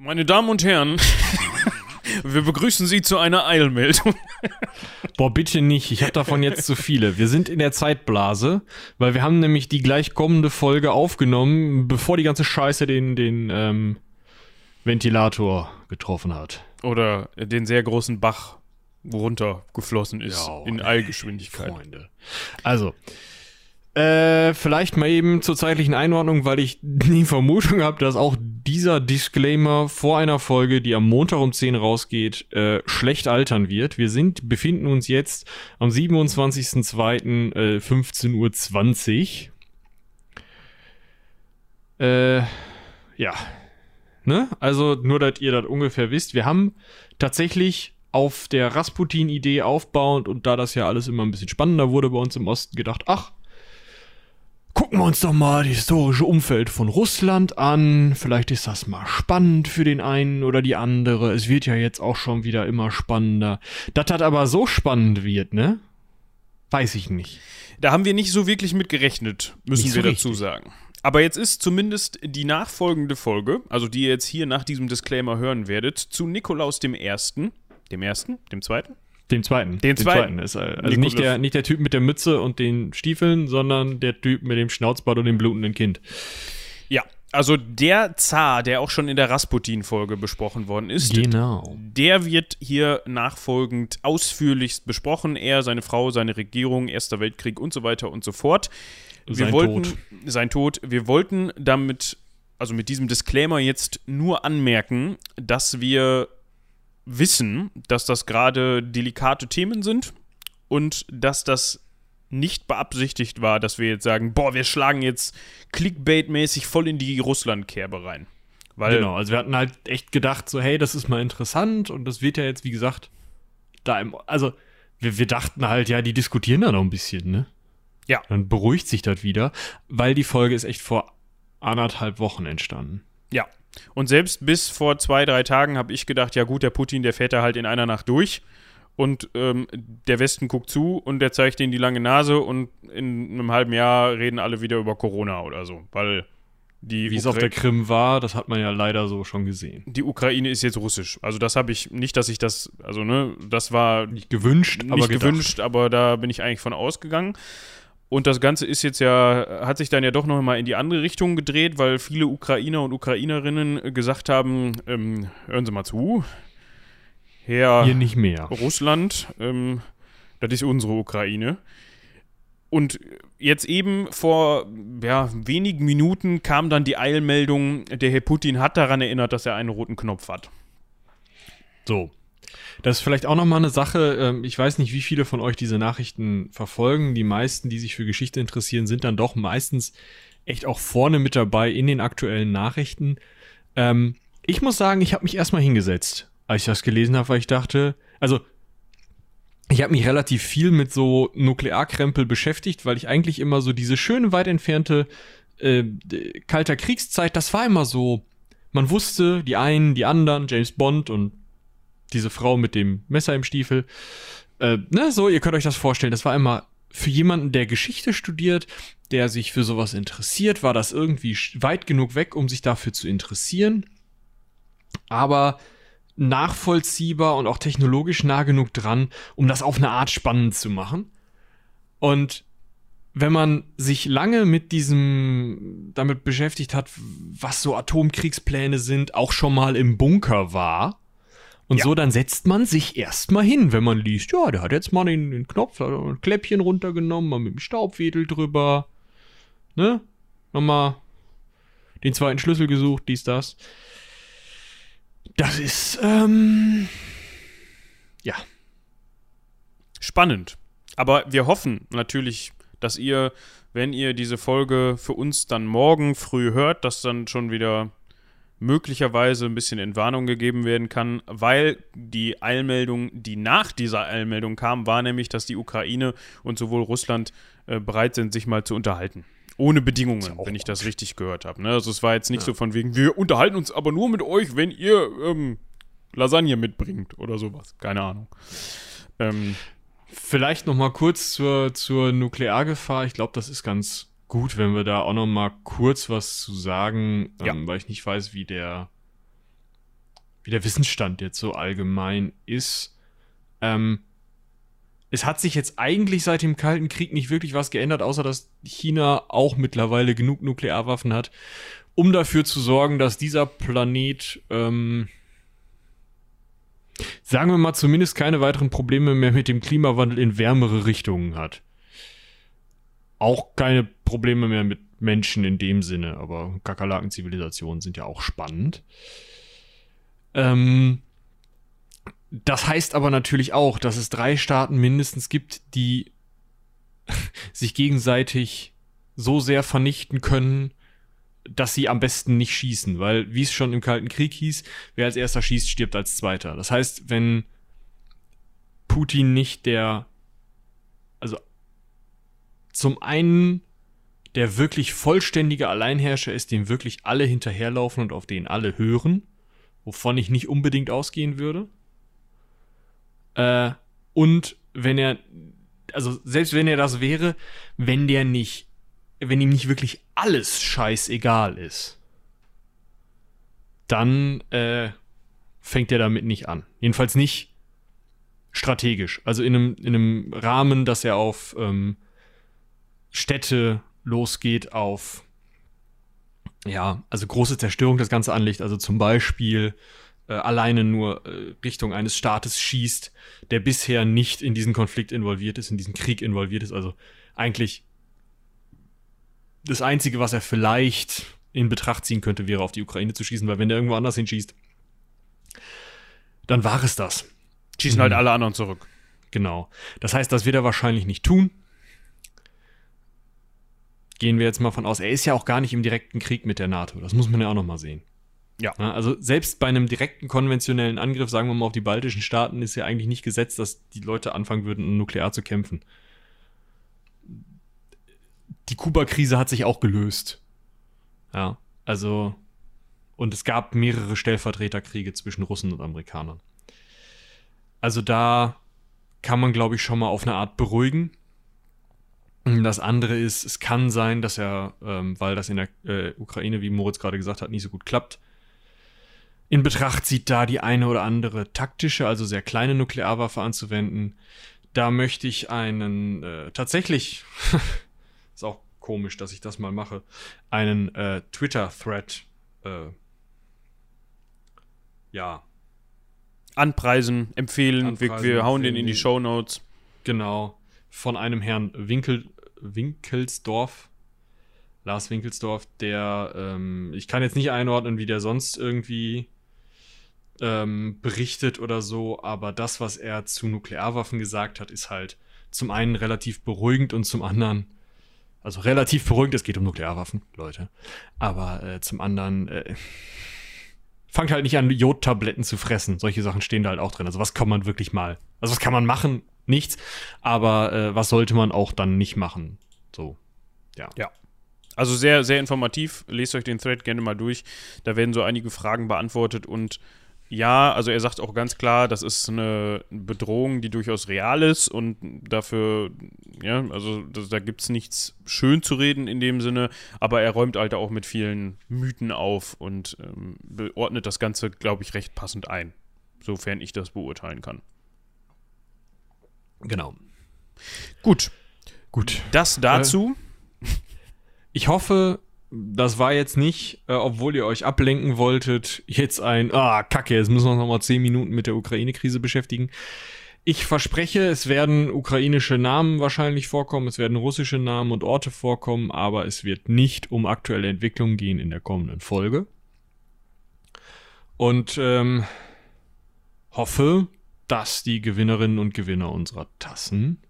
Meine Damen und Herren, wir begrüßen Sie zu einer Eilmeldung. Boah, bitte nicht. Ich habe davon jetzt zu viele. Wir sind in der Zeitblase, weil wir haben nämlich die gleich kommende Folge aufgenommen, bevor die ganze Scheiße den, den ähm, Ventilator getroffen hat. Oder den sehr großen Bach runtergeflossen ist Ja, in Eilgeschwindigkeit. Freunde. Also, äh, vielleicht mal eben zur zeitlichen Einordnung, weil ich die Vermutung habe, dass auch dieser Disclaimer vor einer Folge, die am Montag um 10 rausgeht, äh, schlecht altern wird. Wir sind, befinden uns jetzt am 27.02. Äh, 15.20 Uhr. Äh, ja. Ne? Also nur, dass ihr das ungefähr wisst. Wir haben tatsächlich auf der Rasputin-Idee aufbauend und da das ja alles immer ein bisschen spannender wurde bei uns im Osten, gedacht, ach, gucken wir uns doch mal das historische Umfeld von Russland an. Vielleicht ist das mal spannend für den einen oder die andere. Es wird ja jetzt auch schon wieder immer spannender. Dass das aber so spannend wird, ne? Weiß ich nicht. Da haben wir nicht so wirklich mit gerechnet, müssen Nicht wir so dazu sagen. Aber jetzt ist zumindest die nachfolgende Folge, also die ihr jetzt hier nach diesem Disclaimer hören werdet, zu Nikolaus dem Ersten. Dem Ersten? Dem Zweiten? Den zweiten. Den zweiten. Ist, äh, also Nikolaus. nicht der, nicht der Typ mit der Mütze und den Stiefeln, sondern der Typ mit dem Schnauzbart und dem blutenden Kind. Ja, also der Zar, der auch schon in der Rasputin-Folge besprochen worden ist, Genau. der wird hier nachfolgend ausführlichst besprochen. Er, seine Frau, seine Regierung, Erster Weltkrieg und so weiter und so fort. Wir Sein wollten, Tod. Sein Tod. Wir wollten damit, also mit diesem Disclaimer jetzt nur anmerken, dass wir wissen, dass das gerade delikate Themen sind und dass das nicht beabsichtigt war, dass wir jetzt sagen, boah, wir schlagen jetzt Clickbait-mäßig voll in die Russland-Kerbe rein. Weil Genau, also wir hatten halt echt gedacht, so, hey, das ist mal interessant und das wird ja jetzt, wie gesagt, da im, also wir, wir dachten halt, ja, die diskutieren da noch ein bisschen, ne? Ja. Dann beruhigt sich das wieder, weil die Folge ist echt vor anderthalb Wochen entstanden. Ja. Und selbst bis vor zwei, drei Tagen habe ich gedacht, ja gut, der Putin, der fährt da halt in einer Nacht durch und ähm, der Westen guckt zu und der zeigt ihnen die lange Nase und in einem halben Jahr reden alle wieder über Corona oder so, weil die, Wie es auf Ukra- der Krim war, das hat man ja leider so schon gesehen. die Ukraine ist jetzt russisch. Also das habe ich nicht, dass ich das, also ne, das war Nicht gewünscht, nicht aber gedacht. gewünscht, aber da bin ich eigentlich von ausgegangen. Und das Ganze ist jetzt ja, hat sich dann ja doch noch mal in die andere Richtung gedreht, weil viele Ukrainer und Ukrainerinnen gesagt haben, ähm, hören Sie mal zu, Herr Hier nicht mehr. Russland, ähm, das ist unsere Ukraine. Und jetzt eben vor ja, wenigen Minuten kam dann die Eilmeldung, der Herr Putin hat daran erinnert, dass er einen roten Knopf hat. So. Das ist vielleicht auch nochmal eine Sache. ähm, Ich weiß nicht, wie viele von euch diese Nachrichten verfolgen. Die meisten, die sich für Geschichte interessieren, sind dann doch meistens echt auch vorne mit dabei in den aktuellen Nachrichten. Ähm, ich muss sagen, ich habe mich erstmal hingesetzt, als ich das gelesen habe, weil ich dachte, also ich habe mich relativ viel mit so Nuklearkrempel beschäftigt, weil ich eigentlich immer so diese schöne, weit entfernte äh, kalter Kriegszeit, das war immer so, man wusste, die einen, die anderen, James Bond und diese Frau mit dem Messer im Stiefel. Äh, ne, so, ihr könnt euch das vorstellen. Das war immer für jemanden, der Geschichte studiert, der sich für sowas interessiert, war das irgendwie weit genug weg, um sich dafür zu interessieren. Aber nachvollziehbar und auch technologisch nah genug dran, um das auf eine Art spannend zu machen. Und wenn man sich lange mit diesem damit beschäftigt hat, was so Atomkriegspläne sind, auch schon mal im Bunker war, und Ja. so, dann setzt man sich erstmal hin, wenn man liest, ja, der hat jetzt mal den, den Knopf, hat ein Kläppchen runtergenommen, mal mit dem Staubwedel drüber, ne? Nochmal den zweiten Schlüssel gesucht, dies, das. Das ist, ähm, ja, Spannend. Aber wir hoffen natürlich, dass ihr, wenn ihr diese Folge für uns dann morgen früh hört, dass dann schon wieder möglicherweise ein bisschen Entwarnung gegeben werden kann, weil die Eilmeldung, die nach dieser Eilmeldung kam, war nämlich, dass die Ukraine und sowohl Russland äh, bereit sind, sich mal zu unterhalten. Ohne Bedingungen, ja auch wenn ich das richtig gehört habe. Ne? Also es war jetzt nicht so von wegen, wir unterhalten uns aber nur mit euch, wenn ihr ähm, Lasagne mitbringt oder sowas. Keine Ahnung. Ähm, Vielleicht noch mal kurz zur, zur Nukleargefahr. Ich glaube, das ist ganz gut, wenn wir da auch noch mal kurz was zu sagen, Ja. ähm, weil ich nicht weiß, wie der wie der Wissensstand jetzt so allgemein ist. Ähm, es hat sich jetzt eigentlich seit dem Kalten Krieg nicht wirklich was geändert, außer dass China auch mittlerweile genug Nuklearwaffen hat, um dafür zu sorgen, dass dieser Planet, ähm, sagen wir mal, zumindest keine weiteren Probleme mehr mit dem Klimawandel in wärmere Richtungen hat. Auch keine Probleme mehr mit Menschen in dem Sinne, aber Kakerlaken-Zivilisationen sind ja auch spannend. Ähm, das heißt aber natürlich auch, dass es drei Staaten mindestens gibt, die sich gegenseitig so sehr vernichten können, dass sie am besten nicht schießen, weil, wie es schon im Kalten Krieg hieß, wer als erster schießt, stirbt als zweiter. Das heißt, wenn Putin nicht der, zum einen der wirklich vollständige Alleinherrscher ist, dem wirklich alle hinterherlaufen und auf den alle hören, wovon ich nicht unbedingt ausgehen würde. Äh, und wenn er, also selbst wenn er das wäre, wenn der nicht, wenn ihm nicht wirklich alles scheißegal ist, dann äh, fängt er damit nicht an. Jedenfalls nicht strategisch. Also in einem, in einem Rahmen, dass er auf ähm, Städte losgeht, auf ja, also große Zerstörung das Ganze anlegt. Also zum Beispiel äh, alleine nur äh, Richtung eines Staates schießt, der bisher nicht in diesen Konflikt involviert ist, in diesen Krieg involviert ist. Also eigentlich das Einzige, was er vielleicht in Betracht ziehen könnte, wäre auf die Ukraine zu schießen, weil wenn der irgendwo anders hinschießt, dann war es das. Schießen halt mhm. halt alle anderen zurück. Genau. Das heißt, das wird er wahrscheinlich nicht tun. Gehen wir jetzt mal von aus. Er ist ja auch gar nicht im direkten Krieg mit der NATO. Das muss man ja auch noch mal sehen. Ja. Also selbst bei einem direkten konventionellen Angriff, sagen wir mal auf die baltischen Staaten, ist ja eigentlich nicht gesetzt, dass die Leute anfangen würden, nuklear zu kämpfen. Die Kuba-Krise hat sich auch gelöst. Ja, also und es gab mehrere Stellvertreterkriege zwischen Russen und Amerikanern. Also da kann man, glaube ich, schon mal auf eine Art beruhigen. Das andere ist, es kann sein, dass er, ähm, weil das in der äh, Ukraine, wie Moritz gerade gesagt hat, nicht so gut klappt, in Betracht zieht, da die eine oder andere taktische, also sehr kleine Nuklearwaffe anzuwenden. Da möchte ich einen äh, tatsächlich, ist auch komisch, dass ich das mal mache, einen äh, Twitter-Thread, äh, ja. Anpreisen, empfehlen, Anpreisen, wir, wir hauen den in die Show Notes. Genau, von einem Herrn Winkel, Winkelsdorf, Lars Winkelsdorf, der, ähm, ich kann jetzt nicht einordnen, wie der sonst irgendwie ähm, berichtet oder so, aber das, was er zu Nuklearwaffen gesagt hat, ist halt zum einen relativ beruhigend und zum anderen, also relativ beruhigend, es geht um Nuklearwaffen, Leute, aber äh, zum anderen, äh, fangt halt nicht an, Jodtabletten zu fressen. Solche Sachen stehen da halt auch drin. Also was kann man wirklich mal, also was kann man machen? Nichts, aber äh, was sollte man auch dann nicht machen? So, ja. Ja. Also sehr, sehr informativ. Lest euch den Thread gerne mal durch. Da werden so einige Fragen beantwortet und ja, also er sagt auch ganz klar, das ist eine Bedrohung, die durchaus real ist und dafür, ja, also das, da gibt es nichts schön zu reden in dem Sinne, aber er räumt halt auch mit vielen Mythen auf und ähm, beordnet das Ganze, glaube ich, recht passend ein, sofern ich das beurteilen kann. Genau. Gut. Gut. Das dazu. Äh, ich hoffe, das war jetzt nicht, äh, obwohl ihr euch ablenken wolltet, jetzt ein, ah, kacke, jetzt müssen wir uns nochmal zehn Minuten mit der Ukraine-Krise beschäftigen. Ich verspreche, es werden ukrainische Namen wahrscheinlich vorkommen, es werden russische Namen und Orte vorkommen, aber es wird nicht um aktuelle Entwicklungen gehen in der kommenden Folge. Und ähm, hoffe, dass die Gewinnerinnen und Gewinner unserer Tassen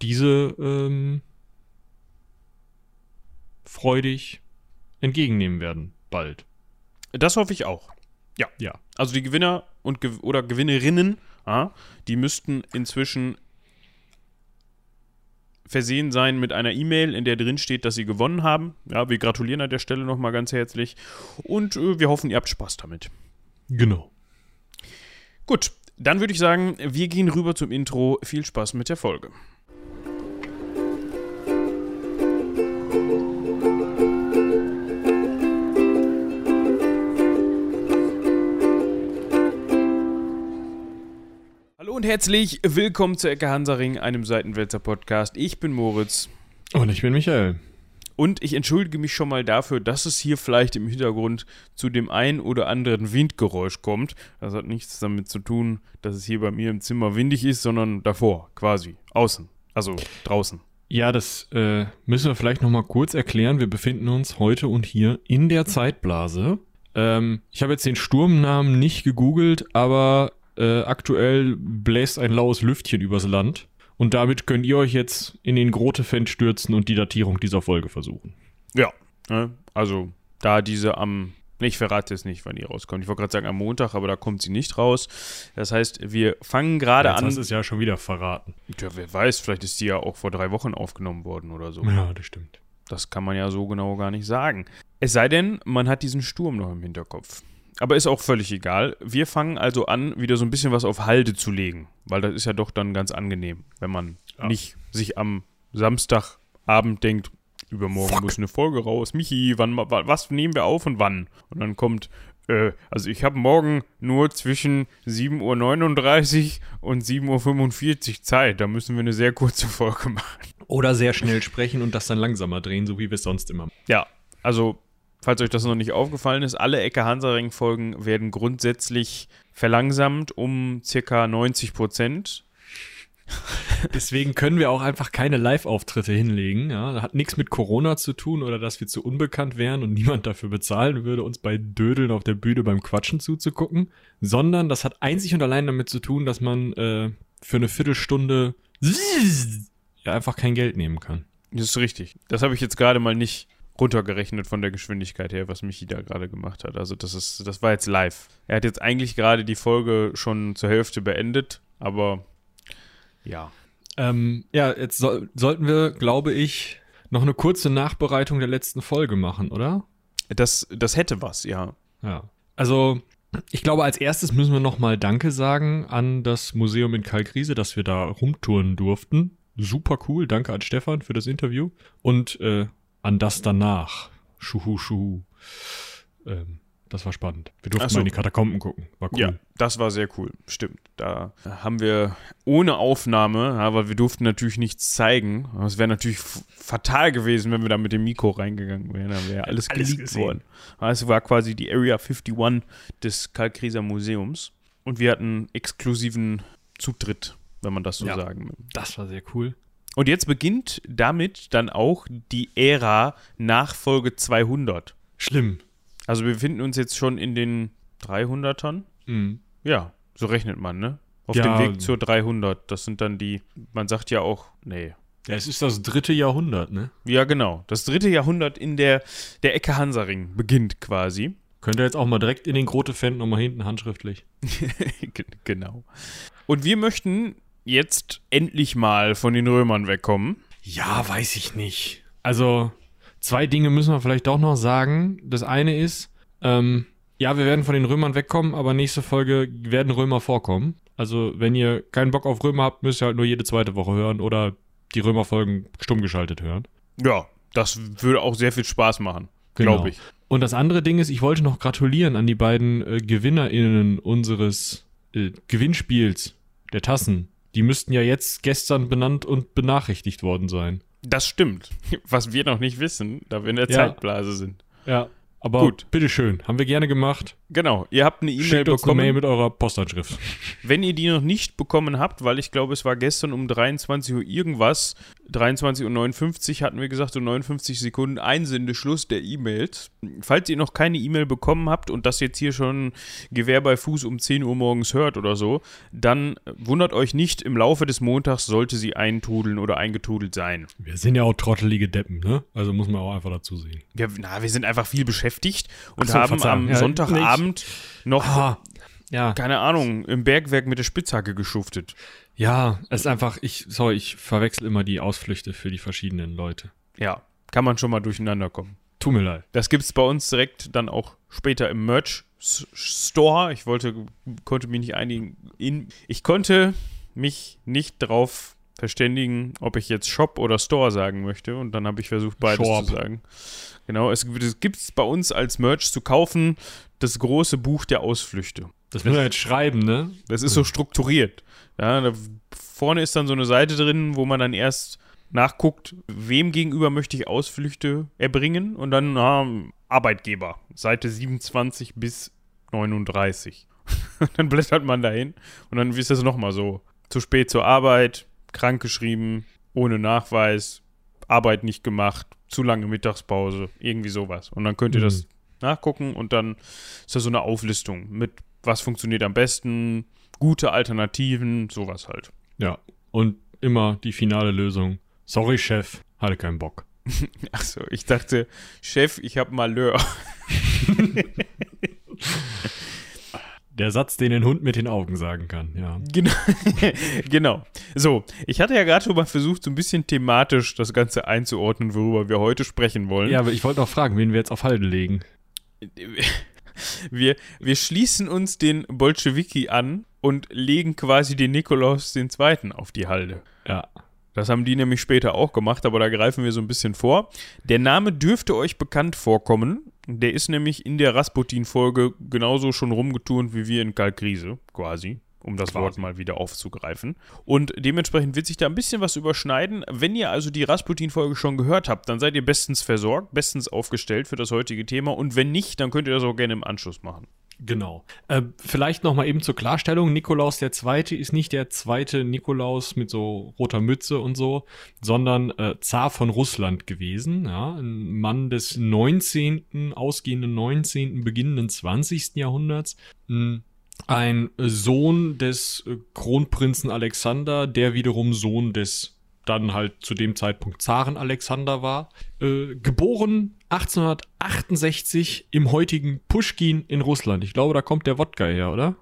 diese ähm, freudig entgegennehmen werden, bald. Das hoffe ich auch. Ja. Ja. Also die Gewinner und Ge oder Gewinnerinnen, ja, die müssten inzwischen versehen sein mit einer E-Mail, in der drin steht, dass sie gewonnen haben. Ja, wir gratulieren an der Stelle nochmal ganz herzlich und äh, wir hoffen, ihr habt Spaß damit. Genau. Gut, dann würde ich sagen, wir gehen rüber zum Intro. Viel Spaß mit der Folge. Hallo und herzlich willkommen zu Ecke Hansaring, einem Seitenwälzer Podcast. Ich bin Moritz. Und ich bin Michael. Und ich entschuldige mich schon mal dafür, dass es hier vielleicht im Hintergrund zu dem ein oder anderen Windgeräusch kommt. Das hat nichts damit zu tun, dass es hier bei mir im Zimmer windig ist, sondern davor, quasi, außen, also draußen. Ja, das äh, müssen wir vielleicht nochmal kurz erklären. Wir befinden uns heute und hier in der Zeitblase. Ähm, ich habe jetzt den Sturmnamen nicht gegoogelt, aber äh, aktuell bläst ein laues Lüftchen übers Land. Und damit könnt ihr euch jetzt in den Grote-Fan stürzen und die Datierung dieser Folge versuchen. Ja, ne? also da diese am, ich verrate jetzt nicht, wann die rauskommt. Ich wollte gerade sagen am Montag, aber da kommt sie nicht raus. Das heißt, wir fangen gerade an. du es ja schon wieder verraten. Ja, wer weiß, vielleicht ist die ja auch vor drei Wochen aufgenommen worden oder so. Ja, das stimmt. Das kann man ja so genau gar nicht sagen. Es sei denn, man hat diesen Sturm noch im Hinterkopf. Aber ist auch völlig egal. Wir fangen also an, wieder so ein bisschen was auf Halde zu legen. Weil das ist ja doch dann ganz angenehm, wenn man Ja. nicht sich am Samstagabend denkt, übermorgen Fuck. muss eine Folge raus. Michi, wann, wa- was nehmen wir auf und wann? Und dann kommt, äh, also ich habe morgen nur zwischen 7.39 Uhr und 7.45 Uhr Zeit. Da müssen wir eine sehr kurze Folge machen. Oder sehr schnell sprechen und das dann langsamer drehen, so wie wir es sonst immer machen. Ja, also, falls euch das noch nicht aufgefallen ist, alle Ecke Hansaring-Folgen werden grundsätzlich verlangsamt um circa 90 Prozent. Deswegen können wir auch einfach keine Live-Auftritte hinlegen. Ja? Das hat nichts mit Corona zu tun oder dass wir zu unbekannt wären und niemand dafür bezahlen würde, uns bei Dödeln auf der Bühne beim Quatschen zuzugucken, sondern das hat einzig und allein damit zu tun, dass man äh, für eine Viertelstunde ja einfach kein Geld nehmen kann. Das ist richtig. Das habe ich jetzt gerade mal nicht runtergerechnet von der Geschwindigkeit her, was Michi da gerade gemacht hat. Also das ist, das war jetzt live. Er hat jetzt eigentlich gerade die Folge schon zur Hälfte beendet, aber ja. Ähm, ja, jetzt soll, sollten wir, glaube ich, noch eine kurze Nachbereitung der letzten Folge machen, oder? Das, das hätte was, ja. Ja. Also, ich glaube, als erstes müssen wir nochmal Danke sagen an das Museum in Kalkriese, dass wir da rumtouren durften. Super cool. Danke an Stefan für das Interview. Und äh, an das danach. Schuhu, schuhu. Ähm, das war spannend. Wir durften so. mal in die Katakomben gucken. War cool. Ja, das war sehr cool, stimmt. Da haben wir ohne Aufnahme, weil wir durften natürlich nichts zeigen. Aber Es wäre natürlich fatal gewesen, wenn wir da mit dem Mikro reingegangen wären. Dann wäre alles, Alles geleakt gesehen. worden. Aber Es war quasi die Area 51 des Kalkrieser Museums. Und wir hatten exklusiven Zutritt, wenn man das so Ja. sagen will. Das war sehr cool. Und jetzt beginnt damit dann auch die Ära nach Folge 200. Schlimm. Also wir befinden uns jetzt schon in den 300ern. Mhm. Ja, so rechnet man, ne? Auf Ja. dem Weg zur 300. Das sind dann die, man sagt ja auch, nee. Ja, es ist das dritte Jahrhundert, ne? Ja, genau. Das dritte Jahrhundert in der, der Ecke Hansaring beginnt quasi. Könnt ihr jetzt auch mal direkt in den Grote-Fan nochmal hinten handschriftlich. Genau. Und wir möchten jetzt endlich mal von den Römern wegkommen. Ja, weiß ich nicht. Also, zwei Dinge müssen wir vielleicht doch noch sagen. Das eine ist, ähm, ja, wir werden von den Römern wegkommen, aber nächste Folge werden Römer vorkommen. Also, wenn ihr keinen Bock auf Römer habt, müsst ihr halt nur jede zweite Woche hören oder die Römerfolgen stumm geschaltet hören. Ja, das würde auch sehr viel Spaß machen, Genau. glaube ich. Und das andere Ding ist, ich wollte noch gratulieren an die beiden äh, GewinnerInnen unseres äh, Gewinnspiels der Tassen. Die müssten ja jetzt gestern benannt und benachrichtigt worden sein. Das stimmt. Was wir noch nicht wissen, da wir in der Ja. Zeitblase sind. Ja. Aber Gut. bitteschön, haben wir gerne gemacht. Genau, ihr habt eine E-Mail uns eine bekommen. Mail mit eurer Postanschrift. Wenn ihr die noch nicht bekommen habt, weil ich glaube, es war gestern um 23 Uhr irgendwas, 23.59 Uhr hatten wir gesagt, so 59 Sekunden Einsendeschluss der E-Mails. Falls ihr noch keine E-Mail bekommen habt und das jetzt hier schon Gewehr bei Fuß um 10 Uhr morgens hört oder so, dann wundert euch nicht, im Laufe des Montags sollte sie eintrudeln oder eingetrudelt sein. Wir sind ja auch trottelige Deppen, ne? Also muss man auch einfach dazu sehen. Wir, na, wir sind einfach viel beschäftigt und Ach so, haben Verzeihung. am Ja, Sonntagabend noch, Ah, ja. keine Ahnung, im Bergwerk mit der Spitzhacke geschuftet. Ja, es ist einfach, ich, sorry, ich verwechsel immer die Ausflüchte für die verschiedenen Leute. Ja, kann man schon mal durcheinander kommen. Tut mir leid. Das gibt's bei uns direkt dann auch später im Merch S- Store. Ich wollte, konnte mich nicht einigen. In, ich konnte mich nicht drauf verständigen, ob ich jetzt Shop oder Store sagen möchte. Und dann habe ich versucht, beides Shop. zu sagen. Genau, es gibt es bei uns als Merch zu kaufen, das große Buch der Ausflüchte. Das muss er jetzt schreiben, ne? Das ist so strukturiert. Ja, da vorne ist dann so eine Seite drin, wo man dann erst nachguckt, wem gegenüber möchte ich Ausflüchte erbringen und dann na, Arbeitgeber, Seite 27 bis 39. dann blättert man dahin und dann ist das nochmal so. Zu spät zur Arbeit, krank geschrieben, ohne Nachweis, Arbeit nicht gemacht, zu lange Mittagspause, irgendwie sowas. Und dann könnt ihr mhm. das nachgucken und dann ist da so eine Auflistung mit, was funktioniert am besten, gute Alternativen, sowas halt. Ja, und immer die finale Lösung. Sorry, Chef, hatte keinen Bock. Achso, ich dachte, Chef, ich hab Malheur. Der Satz, den ein Hund mit den Augen sagen kann, ja. Genau. genau. So, ich hatte ja gerade schon mal versucht, so ein bisschen thematisch das Ganze einzuordnen, worüber wir heute sprechen wollen. Ja, aber ich wollte noch fragen, wen wir jetzt auf Halde legen. Wir, wir schließen uns den Bolschewiki an und legen quasi den Nikolaus II. auf die Halde. Ja. Das haben die nämlich später auch gemacht, aber da greifen wir so ein bisschen vor. Der Name dürfte euch bekannt vorkommen. Der ist nämlich in der Rasputin-Folge genauso schon rumgeturnt wie wir in Kalkrise, quasi um das. Wort mal wieder aufzugreifen. Und dementsprechend wird sich da ein bisschen was überschneiden. Wenn ihr also die Rasputin-Folge schon gehört habt, dann seid ihr bestens versorgt, bestens aufgestellt für das heutige Thema. Und wenn nicht, dann könnt ihr das auch gerne im Anschluss machen. Genau. Äh, vielleicht noch mal eben zur Klarstellung: Nikolaus der Zweite ist nicht der zweite Nikolaus mit so roter Mütze und so, sondern äh, Zar von Russland gewesen. Ja, ein Mann des 19., ausgehenden 19., beginnenden 20. Jahrhunderts. Ein, ein Sohn des äh, Kronprinzen Alexander, der wiederum Sohn des dann halt zu dem Zeitpunkt Zaren Alexander war. Äh, geboren 1868 im heutigen Pushkin in Russland. Ich glaube, da kommt der Wodka her, oder?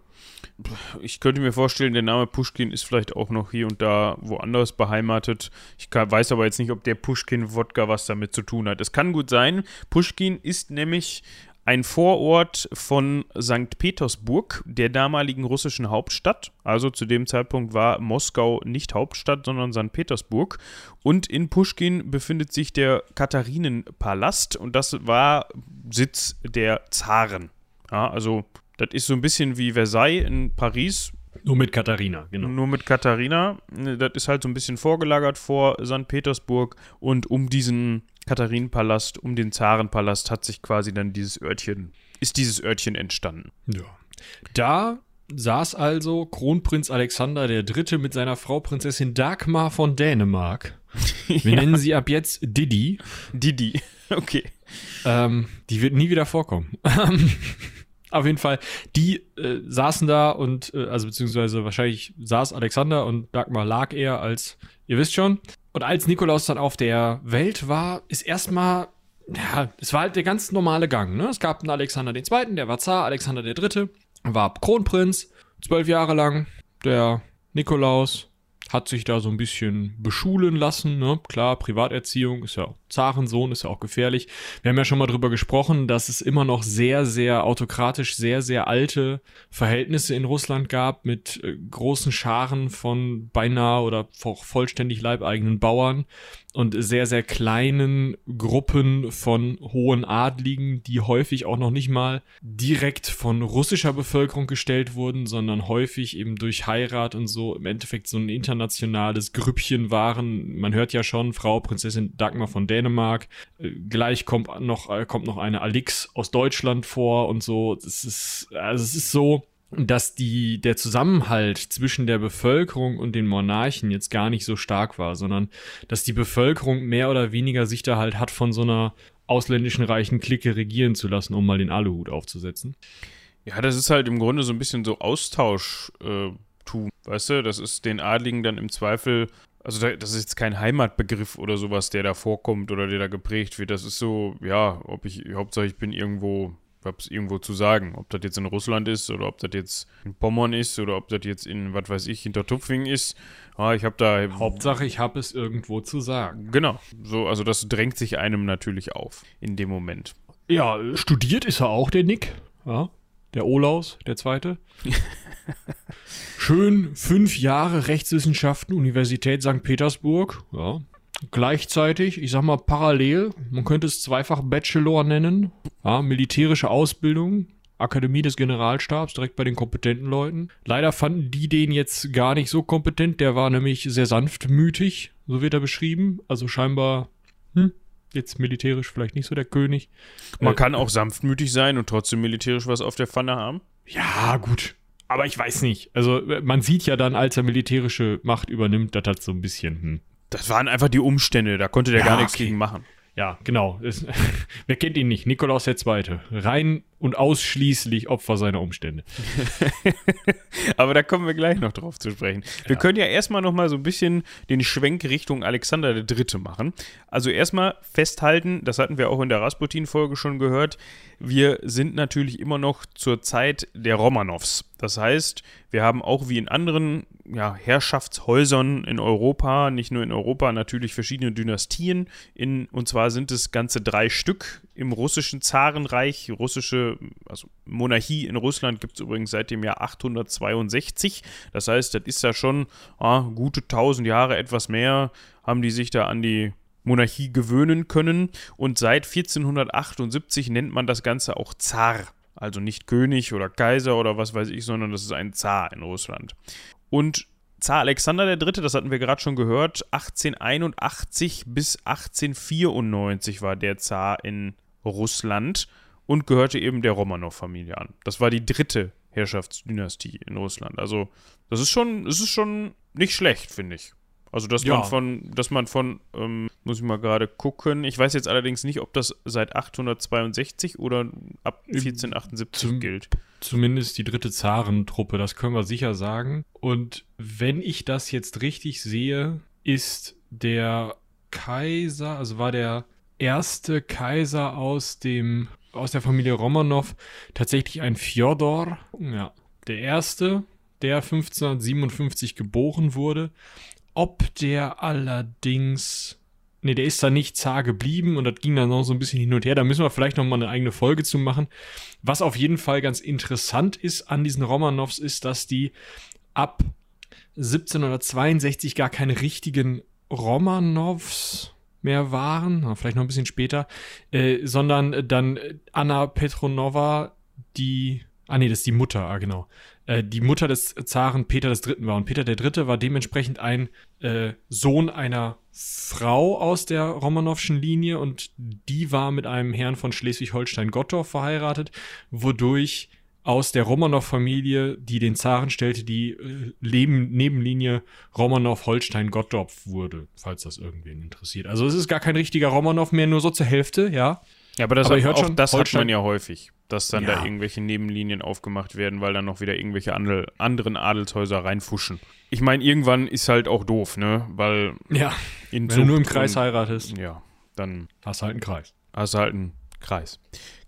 Ich könnte mir vorstellen, der Name Pushkin ist vielleicht auch noch hier und da woanders beheimatet. Ich kann, weiß aber jetzt nicht, ob der Pushkin-Wodka was damit zu tun hat. Es kann gut sein. Pushkin ist nämlich ein Vorort von St. Petersburg, der damaligen russischen Hauptstadt. Also zu dem Zeitpunkt war Moskau nicht Hauptstadt, sondern St. Petersburg. Und in Pushkin befindet sich der Katharinenpalast und das war Sitz der Zaren. Ja, also das ist so ein bisschen wie Versailles in Paris. Nur mit Katharina, genau. Nur mit Katharina. Das ist halt so ein bisschen vorgelagert vor St. Petersburg und um diesen Katharinenpalast, um den Zarenpalast hat sich quasi dann dieses Örtchen, ist dieses Örtchen entstanden. Ja. Da saß also Kronprinz Alexander III. mit seiner Frau Prinzessin Dagmar von Dänemark. Wir ja. nennen sie ab jetzt Didi. Didi, okay. Ähm, die wird nie wieder vorkommen. Auf jeden Fall, die äh, saßen da und, äh, also beziehungsweise wahrscheinlich saß Alexander und Dagmar lag eher als, ihr wisst schon, und als Nikolaus dann auf der Welt war, ist erstmal, ja, es war halt der ganz normale Gang. Ne? Es gab einen Alexander II., der war Zar, Alexander III., war Kronprinz, zwölf Jahre lang. Der Nikolaus hat sich da so ein bisschen beschulen lassen. Ne? Klar, Privaterziehung ist ja Zarensohn, ist ja auch gefährlich. Wir haben ja schon mal drüber gesprochen, dass es immer noch sehr, sehr autokratisch, sehr, sehr alte Verhältnisse in Russland gab mit äh, großen Scharen von beinahe oder vollständig leibeigenen Bauern und sehr, sehr kleinen Gruppen von hohen Adligen, die häufig auch noch nicht mal direkt von russischer Bevölkerung gestellt wurden, sondern häufig eben durch Heirat und so im Endeffekt so ein internationales Grüppchen waren. Man hört ja schon, Frau Prinzessin Dagmar von Dänemark, äh, gleich kommt noch, äh, kommt noch eine Alix aus Deutschland vor und so. Es ist, also es ist so, dass die, der Zusammenhalt zwischen der Bevölkerung und den Monarchen jetzt gar nicht so stark war, sondern dass die Bevölkerung mehr oder weniger sich da halt hat von so einer ausländischen reichen Clique regieren zu lassen, um mal den Aluhut aufzusetzen. Ja, das ist halt im Grunde so ein bisschen so Austauschtum, äh, weißt du? Das ist den Adligen dann im Zweifel also das ist jetzt kein Heimatbegriff oder sowas, der da vorkommt oder der da geprägt wird. Das ist so, ja, ob ich, Hauptsache ich bin irgendwo habe es irgendwo zu sagen. Ob das jetzt in Russland ist oder ob das jetzt in Pommern ist oder ob das jetzt in, was weiß ich, hinter Tupfing ist. Ah, ich habe da. Hauptsache, ich habe es irgendwo zu sagen. Genau. So, also das drängt sich einem natürlich auf in dem Moment. Ja, studiert ist er auch, der Nick. Ja, der Olaus, der zweite. Schön fünf Jahre Rechtswissenschaften, Universität St. Petersburg. Ja, gleichzeitig, ich sag mal parallel, man könnte es zweifach Bachelor nennen, ja, militärische Ausbildung Akademie des Generalstabs, direkt bei den kompetenten Leuten. Leider fanden die den jetzt gar nicht so kompetent. Der war nämlich sehr sanftmütig, so wird er beschrieben. Also scheinbar, hm, jetzt militärisch vielleicht nicht so der König. Man Äh, kann auch sanftmütig sein und trotzdem militärisch was auf der Pfanne haben. Ja, gut. Aber ich weiß nicht. Also man sieht ja dann, als er militärische Macht übernimmt, dass das so ein bisschen, hm. Das waren einfach die Umstände, da konnte der Ja, gar nichts okay. gegen machen. Ja, genau. Wer kennt ihn nicht? Nikolaus II. Rein und ausschließlich Opfer seiner Umstände. Aber da kommen wir gleich noch drauf zu sprechen. Wir Ja. können ja erstmal noch mal so ein bisschen den Schwenk Richtung Alexander III. machen. Also erstmal festhalten, das hatten wir auch in der Rasputin-Folge schon gehört, wir sind natürlich immer noch zur Zeit der Romanows. Das heißt, wir haben auch wie in anderen ja, Herrschaftshäusern in Europa, nicht nur in Europa, natürlich verschiedene Dynastien. In, und zwar sind es ganze drei Stück im russischen Zarenreich. Russische, also Monarchie in Russland gibt es übrigens seit dem Jahr 862. Das heißt, das ist ja schon ah, gute 1000 Jahre, etwas mehr, haben die sich da an die Monarchie gewöhnen können. Und seit 1478 nennt man das Ganze auch Zar. Also nicht König oder Kaiser oder was weiß ich, sondern das ist ein Zar in Russland. Und Zar Alexander III., das hatten wir gerade schon gehört, 1881 bis 1894 war der Zar in Russland und gehörte eben der Romanow-Familie an. Das war die dritte Herrschaftsdynastie in Russland. Also, das ist schon, das ist schon nicht schlecht, finde ich. Also, dass Ja. man von, dass man von, ähm, muss ich mal gerade gucken. Ich weiß jetzt allerdings nicht, ob das seit 862 oder ab 1478 Zum- gilt. Zumindest die dritte Zarentruppe, das können wir sicher sagen. Und wenn ich das jetzt richtig sehe, ist der Kaiser, also war der erste Kaiser aus dem aus der Familie Romanow tatsächlich ein Fjodor, ja, der erste, der 1557 geboren wurde. Ob der allerdings Nee, der ist da nicht zar geblieben und das ging dann noch so ein bisschen hin und her. Da müssen wir vielleicht noch mal eine eigene Folge zu machen. Was auf jeden Fall ganz interessant ist an diesen Romanows, ist, dass die ab 1762 gar keine richtigen Romanows mehr waren, vielleicht noch ein bisschen später, äh, sondern dann Anna Petronova, die, ah nee, das ist die Mutter, ah genau, äh, die Mutter des Zaren Peter III. war. Und Peter III. war dementsprechend ein äh, Sohn einer Frau aus der Romanowschen Linie und die war mit einem Herrn von Schleswig-Holstein-Gottorf verheiratet, wodurch aus der Romanow-Familie, die den Zaren stellte, die äh, Leben, Nebenlinie Romanow-Holstein-Gottorf wurde, falls das irgendwen interessiert. Also es ist gar kein richtiger Romanow mehr, nur so zur Hälfte, ja. Ja, aber das, Aber hat, auch schon, das hat Holstein- man ja häufig, dass dann da Ja. irgendwelche Nebenlinien aufgemacht werden, weil dann noch wieder irgendwelche andere, anderen Adelshäuser reinfuschen. Ich meine, irgendwann ist halt auch doof, ne? Weil Ja, in wenn du nur im Zucht Kreis und- heiratest, Ja, dann hast du halt einen Kreis. hast du halt einen Kreis.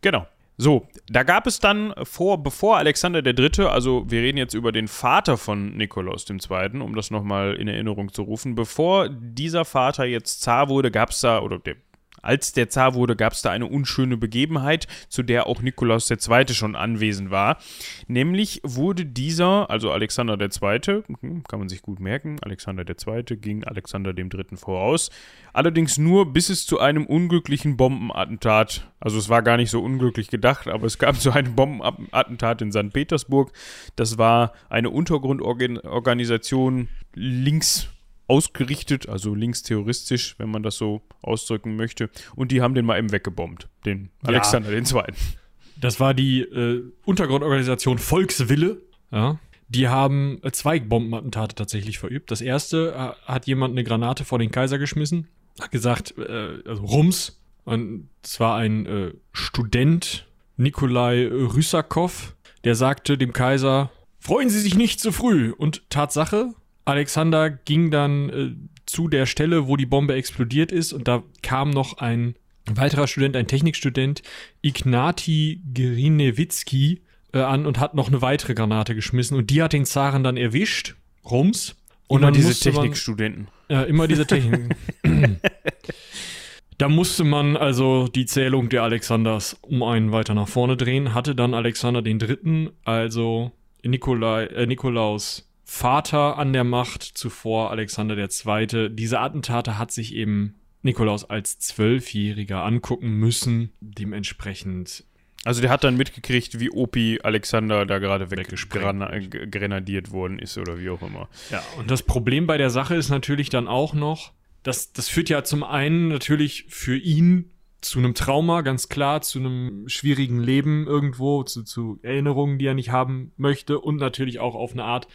Genau. So, da gab es dann vor, bevor Alexander III., also wir reden jetzt über den Vater von Nikolaus II., um das nochmal in Erinnerung zu rufen, bevor dieser Vater jetzt Zar wurde, gab es da, oder der, als der Zar wurde, gab es da eine unschöne Begebenheit, zu der auch Nikolaus II. schon anwesend war. Nämlich wurde dieser, also Alexander II., hm, kann man sich gut merken, Alexander II. ging Alexander III. voraus, allerdings nur bis es zu einem unglücklichen Bombenattentat, also es war gar nicht so unglücklich gedacht, aber es kam zu einem Bombenattentat in St. Petersburg. Das war eine Untergrundorganisation links ausgerichtet, also linksterroristisch, wenn man das so ausdrücken möchte. Und die haben den mal eben weggebombt, den Ja. Alexander II. Das war die äh, Untergrundorganisation Volkswille. Ja. Die haben äh, zwei Bombenattentate tatsächlich verübt. Das erste äh, hat jemand eine Granate vor den Kaiser geschmissen, hat gesagt, äh, also Rums. Und es war ein äh, Student, Nikolai Rysakov, der sagte dem Kaiser, freuen Sie sich nicht zu früh. Und Tatsache, Alexander ging dann äh, zu der Stelle, wo die Bombe explodiert ist und da kam noch ein weiterer Student, ein Technikstudent, Ignati Grinewitski, äh, an und hat noch eine weitere Granate geschmissen und die hat den Zaren dann erwischt, rums. Und dann diese Technikstudenten. ja, immer diese Technik. da musste man also die Zählung der Alexanders um einen weiter nach vorne drehen, hatte dann Alexander den Dritten, also Nikolai, äh, Nikolaus Vater an der Macht, zuvor Alexander der Zweite. Diese Attentate hat sich eben Nikolaus als Zwölfjähriger angucken müssen. Dementsprechend Also der hat dann mitgekriegt, wie Opi Alexander da gerade weggrenadiert worden ist oder wie auch immer. Ja, und das Problem bei der Sache ist natürlich dann auch noch, dass das führt ja zum einen natürlich für ihn zu einem Trauma, ganz klar, zu einem schwierigen Leben irgendwo, zu, zu Erinnerungen, die er nicht haben möchte und natürlich auch auf eine Art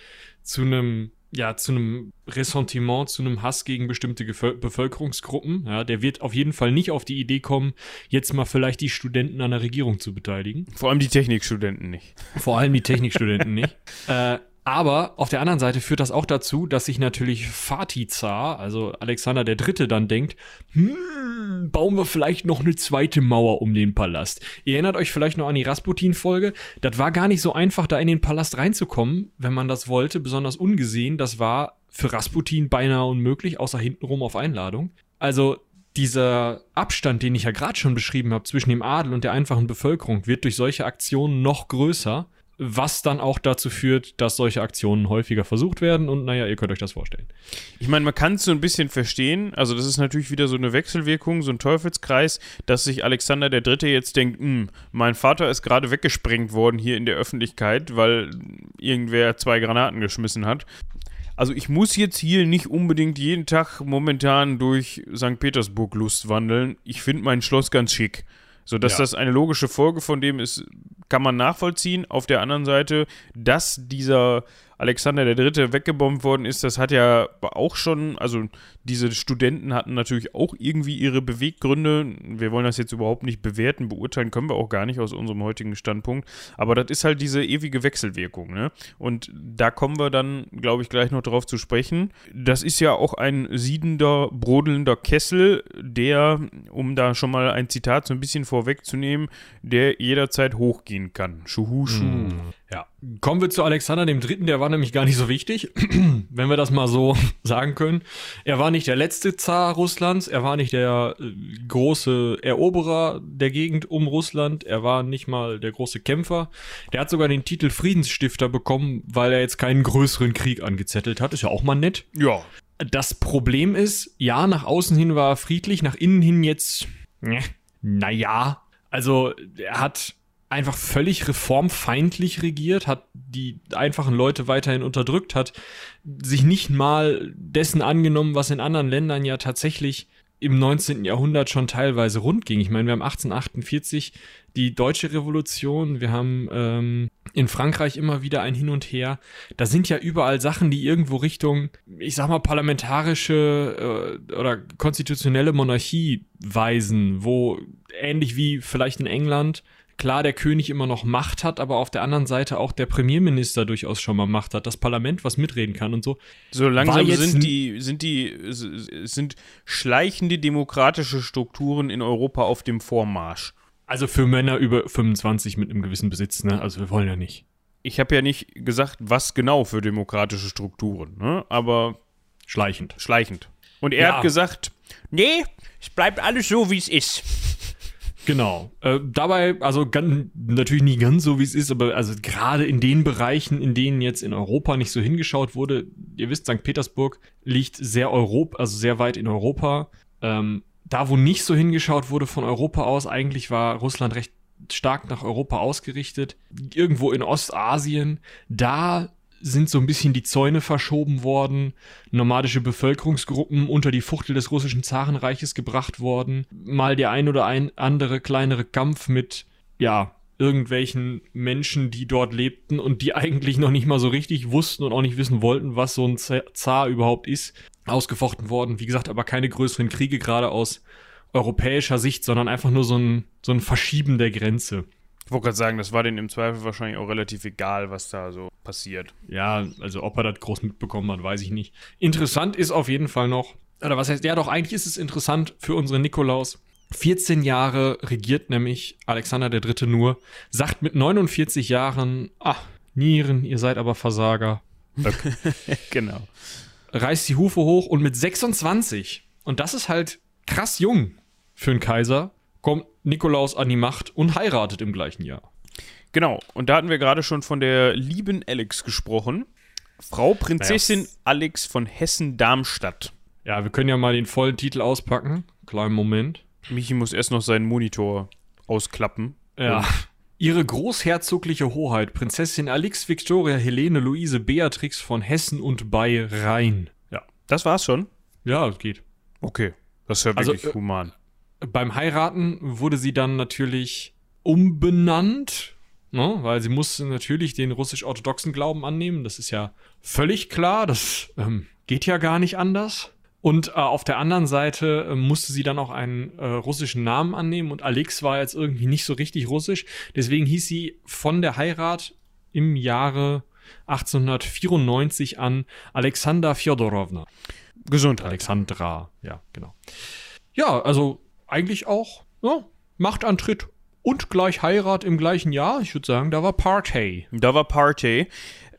zu einem ja, zu einem Ressentiment, zu einem Hass gegen bestimmte Gefö Bevölkerungsgruppen. Ja, der wird auf jeden Fall nicht auf die Idee kommen, jetzt mal vielleicht die Studenten an der Regierung zu beteiligen. Vor allem die Technikstudenten nicht. Vor allem die Technikstudenten nicht. Äh, aber auf der anderen Seite führt das auch dazu, dass sich natürlich Fatih Zar, also Alexander der Dritte, dann denkt, hm, bauen wir vielleicht noch eine zweite Mauer um den Palast. Ihr erinnert euch vielleicht noch an die Rasputin-Folge. Das war gar nicht so einfach, da in den Palast reinzukommen, wenn man das wollte, besonders ungesehen. Das war für Rasputin beinahe unmöglich, außer hintenrum auf Einladung. Also dieser Abstand, den ich ja gerade schon beschrieben habe zwischen dem Adel und der einfachen Bevölkerung, wird durch solche Aktionen noch größer was dann auch dazu führt, dass solche Aktionen häufiger versucht werden und naja, ihr könnt euch das vorstellen. Ich meine, man kann es so ein bisschen verstehen, also das ist natürlich wieder so eine Wechselwirkung, so ein Teufelskreis, dass sich Alexander der Dritte jetzt denkt, hm, mein Vater ist gerade weggesprengt worden hier in der Öffentlichkeit, weil irgendwer zwei Granaten geschmissen hat. Also ich muss jetzt hier nicht unbedingt jeden Tag momentan durch St. Petersburg Lust wandeln. Ich finde mein Schloss ganz schick. So dass ja. das eine logische Folge von dem ist, kann man nachvollziehen. Auf der anderen Seite, dass dieser Alexander der Dritte weggebombt worden ist, das hat ja auch schon, also diese Studenten hatten natürlich auch irgendwie ihre Beweggründe. Wir wollen das jetzt überhaupt nicht bewerten, beurteilen können wir auch gar nicht aus unserem heutigen Standpunkt. Aber das ist halt diese ewige Wechselwirkung, ne? Und da kommen wir dann, glaube ich, gleich noch drauf zu sprechen. Das ist ja auch ein siedender, brodelnder Kessel, der, um da schon mal ein Zitat so ein bisschen vorwegzunehmen, der jederzeit hochgehen kann. Schuhu, schuhu. Mm. Ja. Kommen wir zu Alexander dem Dritten, der war nämlich gar nicht so wichtig, wenn wir das mal so sagen können. Er war nicht der letzte Zar Russlands, er war nicht der äh, große Eroberer der Gegend um Russland, er war nicht mal der große Kämpfer. Der hat sogar den Titel Friedensstifter bekommen, weil er jetzt keinen größeren Krieg angezettelt hat. Ist ja auch mal nett. Ja. Das Problem ist, ja, nach außen hin war er friedlich, nach innen hin jetzt, ne, naja. Also, er hat einfach völlig reformfeindlich regiert, hat die einfachen Leute weiterhin unterdrückt, hat sich nicht mal dessen angenommen, was in anderen Ländern ja tatsächlich im 19. Jahrhundert schon teilweise rund ging. Ich meine, wir haben 1848 die deutsche Revolution, wir haben ähm, in Frankreich immer wieder ein Hin und Her. Da sind ja überall Sachen, die irgendwo Richtung, ich sag mal, parlamentarische äh, oder konstitutionelle Monarchie weisen, wo ähnlich wie vielleicht in England klar der König immer noch Macht hat, aber auf der anderen Seite auch der Premierminister durchaus schon mal Macht hat, das Parlament was mitreden kann und so. So langsam sind die, sind die, sind schleichende demokratische Strukturen in Europa auf dem Vormarsch. Also für Männer über 25 mit einem gewissen Besitz, ne? Also wir wollen ja nicht. Ich habe ja nicht gesagt, was genau für demokratische Strukturen, ne? Aber schleichend. Schleichend. Und er ja. hat gesagt, nee, es bleibt alles so, wie es ist. Genau. Äh, dabei, also ganz, natürlich nicht ganz so, wie es ist, aber also gerade in den Bereichen, in denen jetzt in Europa nicht so hingeschaut wurde, ihr wisst, St. Petersburg liegt sehr Europa, also sehr weit in Europa. Ähm, da, wo nicht so hingeschaut wurde von Europa aus, eigentlich war Russland recht stark nach Europa ausgerichtet. Irgendwo in Ostasien, da sind so ein bisschen die Zäune verschoben worden, nomadische Bevölkerungsgruppen unter die Fuchtel des russischen Zarenreiches gebracht worden, mal der ein oder ein andere kleinere Kampf mit, ja, irgendwelchen Menschen, die dort lebten und die eigentlich noch nicht mal so richtig wussten und auch nicht wissen wollten, was so ein Zar überhaupt ist, ausgefochten worden. Wie gesagt, aber keine größeren Kriege gerade aus europäischer Sicht, sondern einfach nur so ein, so ein Verschieben der Grenze. Ich wollte gerade sagen, das war denen im Zweifel wahrscheinlich auch relativ egal, was da so passiert. Ja, also ob er das groß mitbekommen hat, weiß ich nicht. Interessant ist auf jeden Fall noch, oder was heißt, ja doch, eigentlich ist es interessant für unseren Nikolaus. 14 Jahre regiert nämlich Alexander der Dritte nur, sagt mit 49 Jahren, ah, Nieren, ihr seid aber Versager. genau. Reißt die Hufe hoch und mit 26, und das ist halt krass jung für einen Kaiser, kommt Nikolaus an die Macht und heiratet im gleichen Jahr. Genau, und da hatten wir gerade schon von der lieben Alex gesprochen. Frau Prinzessin naja. Alex von Hessen-Darmstadt. Ja, wir können ja mal den vollen Titel auspacken. Kleinen Moment. Michi muss erst noch seinen Monitor ausklappen. Ja. Ihre großherzogliche Hoheit, Prinzessin Alix Victoria Helene Luise Beatrix von Hessen und bei Rhein. Ja, das war's schon. Ja, es geht. Okay, das ist ja Also, wirklich äh, human. Beim Heiraten wurde sie dann natürlich umbenannt, ne? weil sie musste natürlich den russisch-orthodoxen Glauben annehmen. Das ist ja völlig klar. Das ähm, geht ja gar nicht anders. Und äh, auf der anderen Seite äh, musste sie dann auch einen äh, russischen Namen annehmen und Alex war jetzt irgendwie nicht so richtig russisch. Deswegen hieß sie von der Heirat im Jahre 1894 an Alexander Fjodorowna. Gesundheit. Alexandra, ja, genau. Ja, also eigentlich auch ja, Machtantritt und gleich Heirat im gleichen Jahr. Ich würde sagen, da war Party. Da war Party.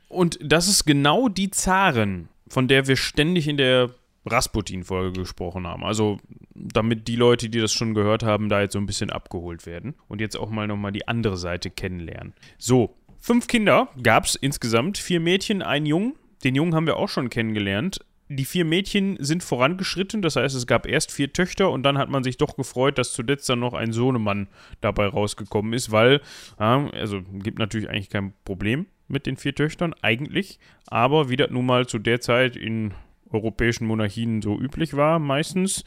Und das ist genau die Zaren, von der wir ständig in der Rasputin-Folge gesprochen haben. Also, damit die Leute, die das schon gehört haben, da jetzt so ein bisschen abgeholt werden und jetzt auch mal nochmal die andere Seite kennenlernen. So, fünf Kinder gab es insgesamt, vier Mädchen, ein Jungen. Den Jungen haben wir auch schon kennengelernt. Die vier Mädchen sind vorangeschritten, das heißt, es gab erst vier Töchter und dann hat man sich doch gefreut, dass zuletzt dann noch ein Sohnemann dabei rausgekommen ist, weil, ja, also gibt natürlich eigentlich kein Problem mit den vier Töchtern, eigentlich, aber wie das nun mal zu der Zeit in europäischen Monarchien so üblich war, meistens,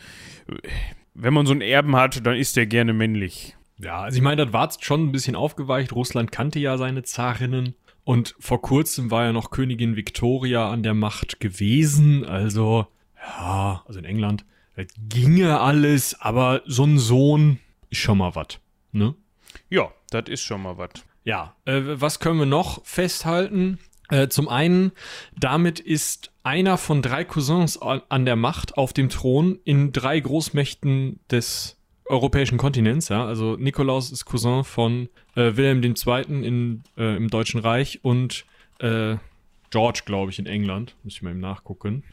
wenn man so einen Erben hat, dann ist der gerne männlich. Ja, also ich meine, das war schon ein bisschen aufgeweicht. Russland kannte ja seine Zarinnen. Und vor kurzem war ja noch Königin Victoria an der Macht gewesen. Also, ja, also in England. Das ginge alles, aber so ein Sohn ist schon mal was. Ne? Ja, das ist schon mal was. Ja, äh, was können wir noch festhalten? Äh, zum einen, damit ist einer von drei Cousins an, an der Macht auf dem Thron in drei Großmächten des europäischen Kontinents. Ja? Also Nikolaus ist Cousin von äh, Wilhelm II. In, äh, im Deutschen Reich und äh, George, glaube ich, in England. Muss ich mal eben nachgucken.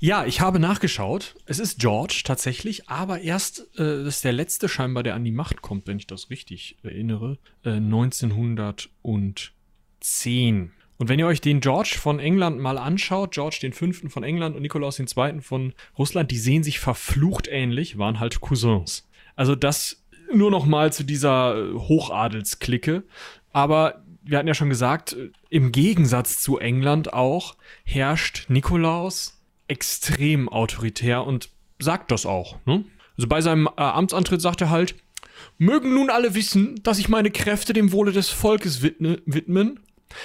Ja, ich habe nachgeschaut. Es ist George tatsächlich, aber erst, äh, das ist der letzte scheinbar, der an die Macht kommt, wenn ich das richtig erinnere, äh, 1910. Und wenn ihr euch den George von England mal anschaut, George den Fünften von England und Nikolaus den Zweiten von Russland, die sehen sich verflucht ähnlich, waren halt Cousins. Also das nur noch mal zu dieser äh, Hochadelsklicke. Aber wir hatten ja schon gesagt, äh, im Gegensatz zu England auch herrscht Nikolaus extrem autoritär und sagt das auch. Ne? Also bei seinem äh, Amtsantritt sagt er halt, mögen nun alle wissen, dass ich meine Kräfte dem Wohle des Volkes widne, widmen,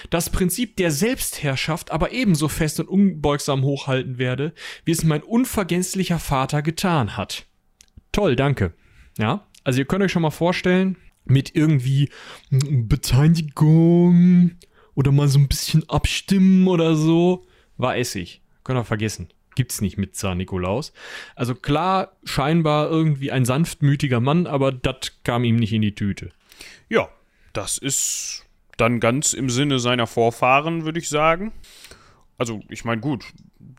das Prinzip der Selbstherrschaft aber ebenso fest und unbeugsam hochhalten werde, wie es mein unvergesslicher Vater getan hat. Toll, danke. Ja, also ihr könnt euch schon mal vorstellen, mit irgendwie Beteiligung oder mal so ein bisschen abstimmen oder so, war Essig. Könnt ihr vergessen. Gibt's nicht mit Zar Nikolaus. Also klar, scheinbar irgendwie ein sanftmütiger Mann, aber das kam ihm nicht in die Tüte. Ja, das ist dann ganz im Sinne seiner Vorfahren, würde ich sagen. Also, ich meine, gut,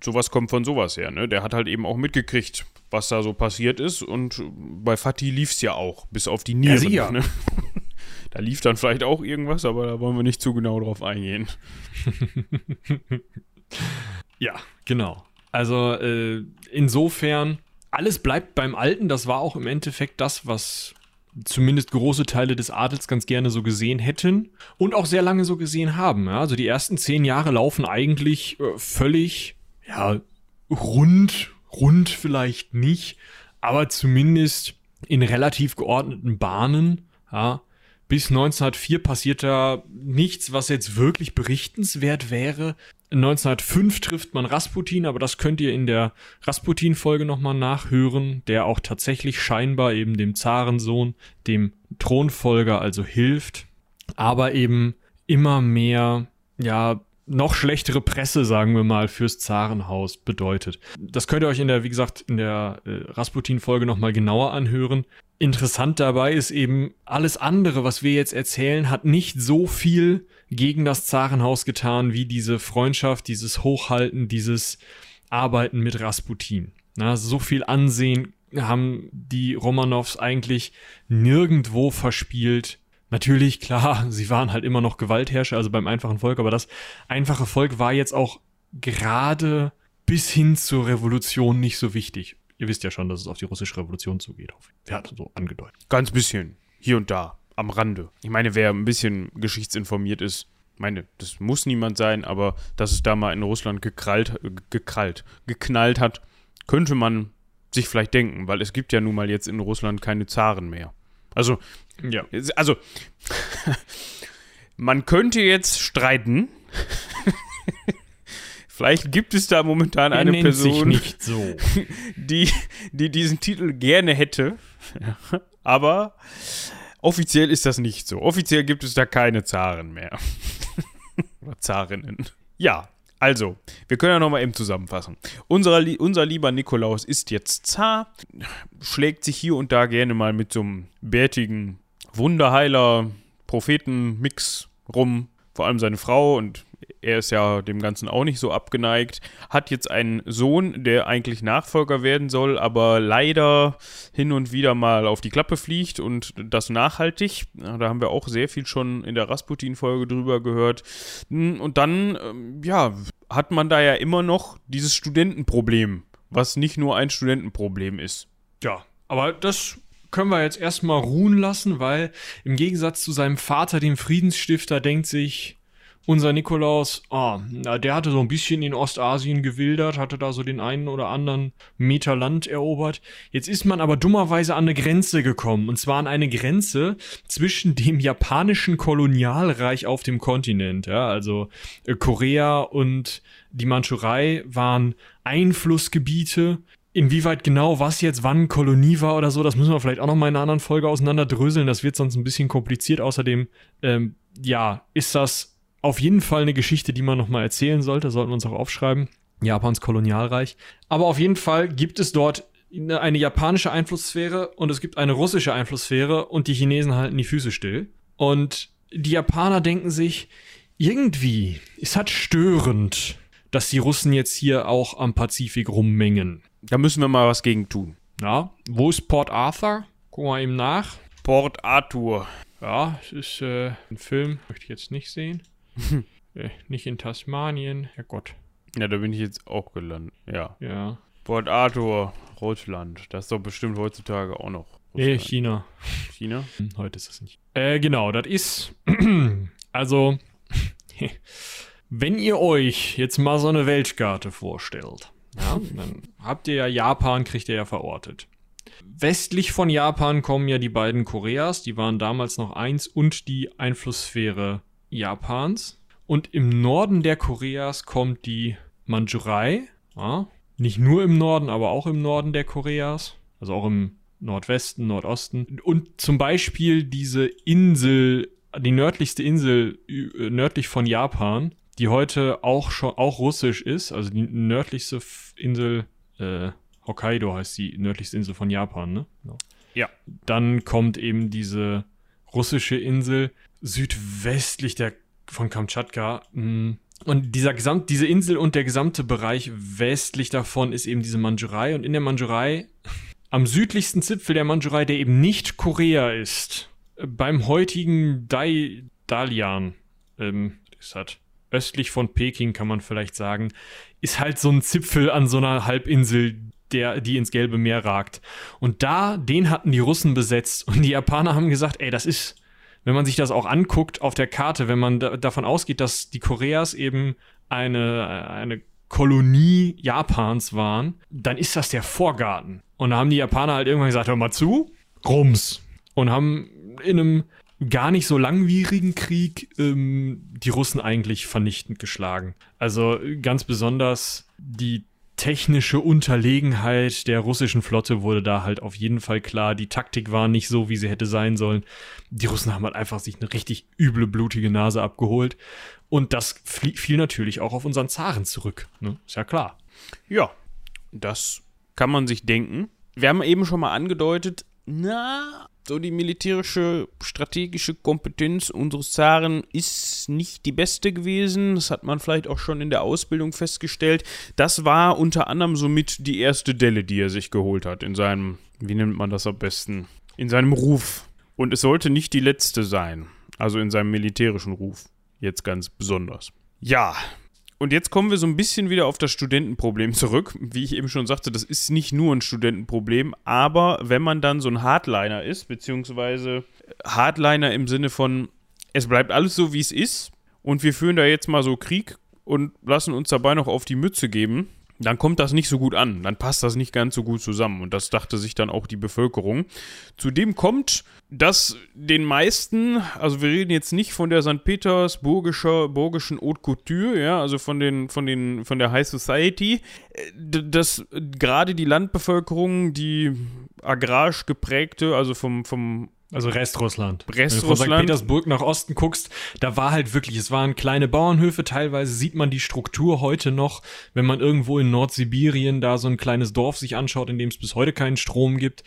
sowas kommt von sowas her, ne? Der hat halt eben auch mitgekriegt, was da so passiert ist. Und bei Fatih lief's ja auch, bis auf die Nieren. sicher. ne? Da lief dann vielleicht auch irgendwas, aber da wollen wir nicht zu genau drauf eingehen. Ja, genau. Also äh, insofern, alles bleibt beim Alten. Das war auch im Endeffekt das, was zumindest große Teile des Adels ganz gerne so gesehen hätten und auch sehr lange so gesehen haben. Ja? Also die ersten zehn Jahre laufen eigentlich äh, völlig, ja, rund, rund vielleicht nicht, aber zumindest in relativ geordneten Bahnen. Ja? Bis 1904 passiert da nichts, was jetzt wirklich berichtenswert wäre. 1905 trifft man Rasputin, aber das könnt ihr in der Rasputin-Folge nochmal nachhören, der auch tatsächlich scheinbar eben dem Zarensohn, dem Thronfolger also hilft, aber eben immer mehr, ja, noch schlechtere Presse, sagen wir mal, fürs Zarenhaus bedeutet. Das könnt ihr euch in der, wie gesagt, in der äh, Rasputin-Folge nochmal genauer anhören. Interessant dabei ist eben, alles andere, was wir jetzt erzählen, hat nicht so viel gegen das Zarenhaus getan, wie diese Freundschaft, dieses Hochhalten, dieses Arbeiten mit Rasputin. Na, so viel Ansehen haben die Romanows eigentlich nirgendwo verspielt. Natürlich, klar, sie waren halt immer noch Gewaltherrscher, also beim einfachen Volk, aber das einfache Volk war jetzt auch gerade bis hin zur Revolution nicht so wichtig. Ihr wisst ja schon, dass es auf die russische Revolution zugeht, hoffe ich. Ja, so angedeutet. Ganz bisschen. Hier und da. am Rande. Ich meine, wer ein bisschen geschichtsinformiert ist, meine, das muss niemand sein, aber dass es da mal in Russland gekrallt, gekrallt, geknallt hat, könnte man sich vielleicht denken, weil es gibt ja nun mal jetzt in Russland keine Zaren mehr. Also, ja. Also, man könnte jetzt streiten. Vielleicht gibt es da momentan er eine Person, so. die, die diesen Titel gerne hätte. Aber offiziell ist das nicht so. Offiziell gibt es da keine Zaren mehr. Oder Zarinnen. Ja, also, wir können ja nochmal eben zusammenfassen. Unser, unser lieber Nikolaus ist jetzt zar, schlägt sich hier und da gerne mal mit so einem bärtigen Wunderheiler, Propheten-Mix rum. Vor allem seine Frau und er ist ja dem Ganzen auch nicht so abgeneigt, hat jetzt einen Sohn, der eigentlich Nachfolger werden soll, aber leider hin und wieder mal auf die Klappe fliegt und das nachhaltig. Da haben wir auch sehr viel schon in der Rasputin-Folge drüber gehört. Hm, und dann, ähm, ja, hat man da ja immer noch dieses Studentenproblem, was nicht nur ein Studentenproblem ist. Ja, aber das können wir jetzt erstmal ruhen lassen, weil im Gegensatz zu seinem Vater, dem Friedensstifter, denkt sich unser Nikolaus, ah, der hatte so ein bisschen in Ostasien gewildert, hatte da so den einen oder anderen Meter Land erobert. Jetzt ist man aber dummerweise an eine Grenze gekommen. Und zwar an eine Grenze zwischen dem japanischen Kolonialreich auf dem Kontinent. Ja, also äh, Korea und die Mandschurei waren Einflussgebiete. Inwieweit genau was jetzt wann Kolonie war oder so, das müssen wir vielleicht auch noch mal in einer anderen Folge auseinanderdröseln. Das wird sonst ein bisschen kompliziert. Außerdem, ähm, ja, ist das auf jeden Fall eine Geschichte, die man nochmal erzählen sollte, sollten wir uns auch aufschreiben. Japans Kolonialreich. Aber auf jeden Fall gibt es dort eine japanische Einflusssphäre und es gibt eine russische Einflusssphäre und die Chinesen halten die Füße still. Und die Japaner denken sich, irgendwie ist halt störend, dass die Russen jetzt hier auch am Pazifik rummengen. Da müssen wir mal was gegen tun. Ja, wo ist Port Arthur? Gucken wir ihm nach. Port Arthur. Ja, es ist äh, ein Film, möchte ich jetzt nicht sehen. äh, nicht in Tasmanien, Herrgott. Ja, da bin ich jetzt auch gelandet. Ja. Ja. Port Arthur, Russland. Das ist doch bestimmt heutzutage auch noch. Nee, China. China? Hm, heute ist das nicht. Äh, genau, das ist. also, wenn ihr euch jetzt mal so eine Weltkarte vorstellt, ja, dann habt ihr ja Japan, kriegt ihr ja verortet. Westlich von Japan kommen ja die beiden Koreas, die waren damals noch eins, und die Einflusssphäre Japans. Und im Norden der Koreas kommt die Mandschurei. Ja, nicht nur im Norden, aber auch im Norden der Koreas. Also auch im Nordwesten, Nordosten. Und zum Beispiel diese Insel, die nördlichste Insel nördlich von Japan, die heute auch schon auch russisch ist, also die nördlichste Insel, äh, Hokkaido heißt die nördlichste Insel von Japan, ne? Genau. Ja. Dann kommt eben diese russische Insel, südwestlich der, von Kamtschatka. Mm. Und dieser gesamt, diese Insel und der gesamte Bereich westlich davon ist eben diese Mandschurei. Und in der Mandschurei, am südlichsten Zipfel der Mandschurei, der eben nicht Korea ist, beim heutigen Dai, Dalian, ähm, das hat östlich von Peking, kann man vielleicht sagen, ist halt so ein Zipfel an so einer Halbinsel, der, die ins Gelbe Meer ragt. Und da, den hatten die Russen besetzt. Und die Japaner haben gesagt, ey, das ist, wenn man sich das auch anguckt auf der Karte, wenn man da, davon ausgeht, dass die Koreas eben eine, eine Kolonie Japans waren, dann ist das der Vorgarten. Und da haben die Japaner halt irgendwann gesagt, hör mal zu, Rums. Und haben in einem gar nicht so langwierigen Krieg ähm, die Russen eigentlich vernichtend geschlagen. Also ganz besonders die technische Unterlegenheit der russischen Flotte wurde da halt auf jeden Fall klar. Die Taktik war nicht so, wie sie hätte sein sollen. Die Russen haben halt einfach sich eine richtig üble, blutige Nase abgeholt. Und das fiel natürlich auch auf unseren Zaren zurück. Ne? Ist ja klar. Ja, das kann man sich denken. Wir haben eben schon mal angedeutet, na, so die militärische, strategische Kompetenz unseres Zaren ist nicht die beste gewesen. Das hat man vielleicht auch schon in der Ausbildung festgestellt. Das war unter anderem somit die erste Delle, die er sich geholt hat in seinem, wie nennt man das am besten, in seinem Ruf. Und es sollte nicht die letzte sein. Also in seinem militärischen Ruf. Jetzt ganz besonders. Ja, und jetzt kommen wir so ein bisschen wieder auf das Studentenproblem zurück. Wie ich eben schon sagte, das ist nicht nur ein Studentenproblem, aber wenn man dann so ein Hardliner ist, beziehungsweise Hardliner im Sinne von, es bleibt alles so, wie es ist und wir führen da jetzt mal so Krieg und lassen uns dabei noch auf die Mütze geben, dann kommt das nicht so gut an, dann passt das nicht ganz so gut zusammen und das dachte sich dann auch die Bevölkerung. Zudem kommt, dass den meisten, also wir reden jetzt nicht von der St. Petersburgischen Haute Couture, ja, also von den von den von der High Society, dass gerade die Landbevölkerung, die agrarisch geprägte, also vom vom also Restrussland. Restrussland. Wenn du von St. Petersburg nach Osten guckst, da war halt wirklich, es waren kleine Bauernhöfe, teilweise sieht man die Struktur heute noch, wenn man irgendwo in Nordsibirien da so ein kleines Dorf sich anschaut, in dem es bis heute keinen Strom gibt.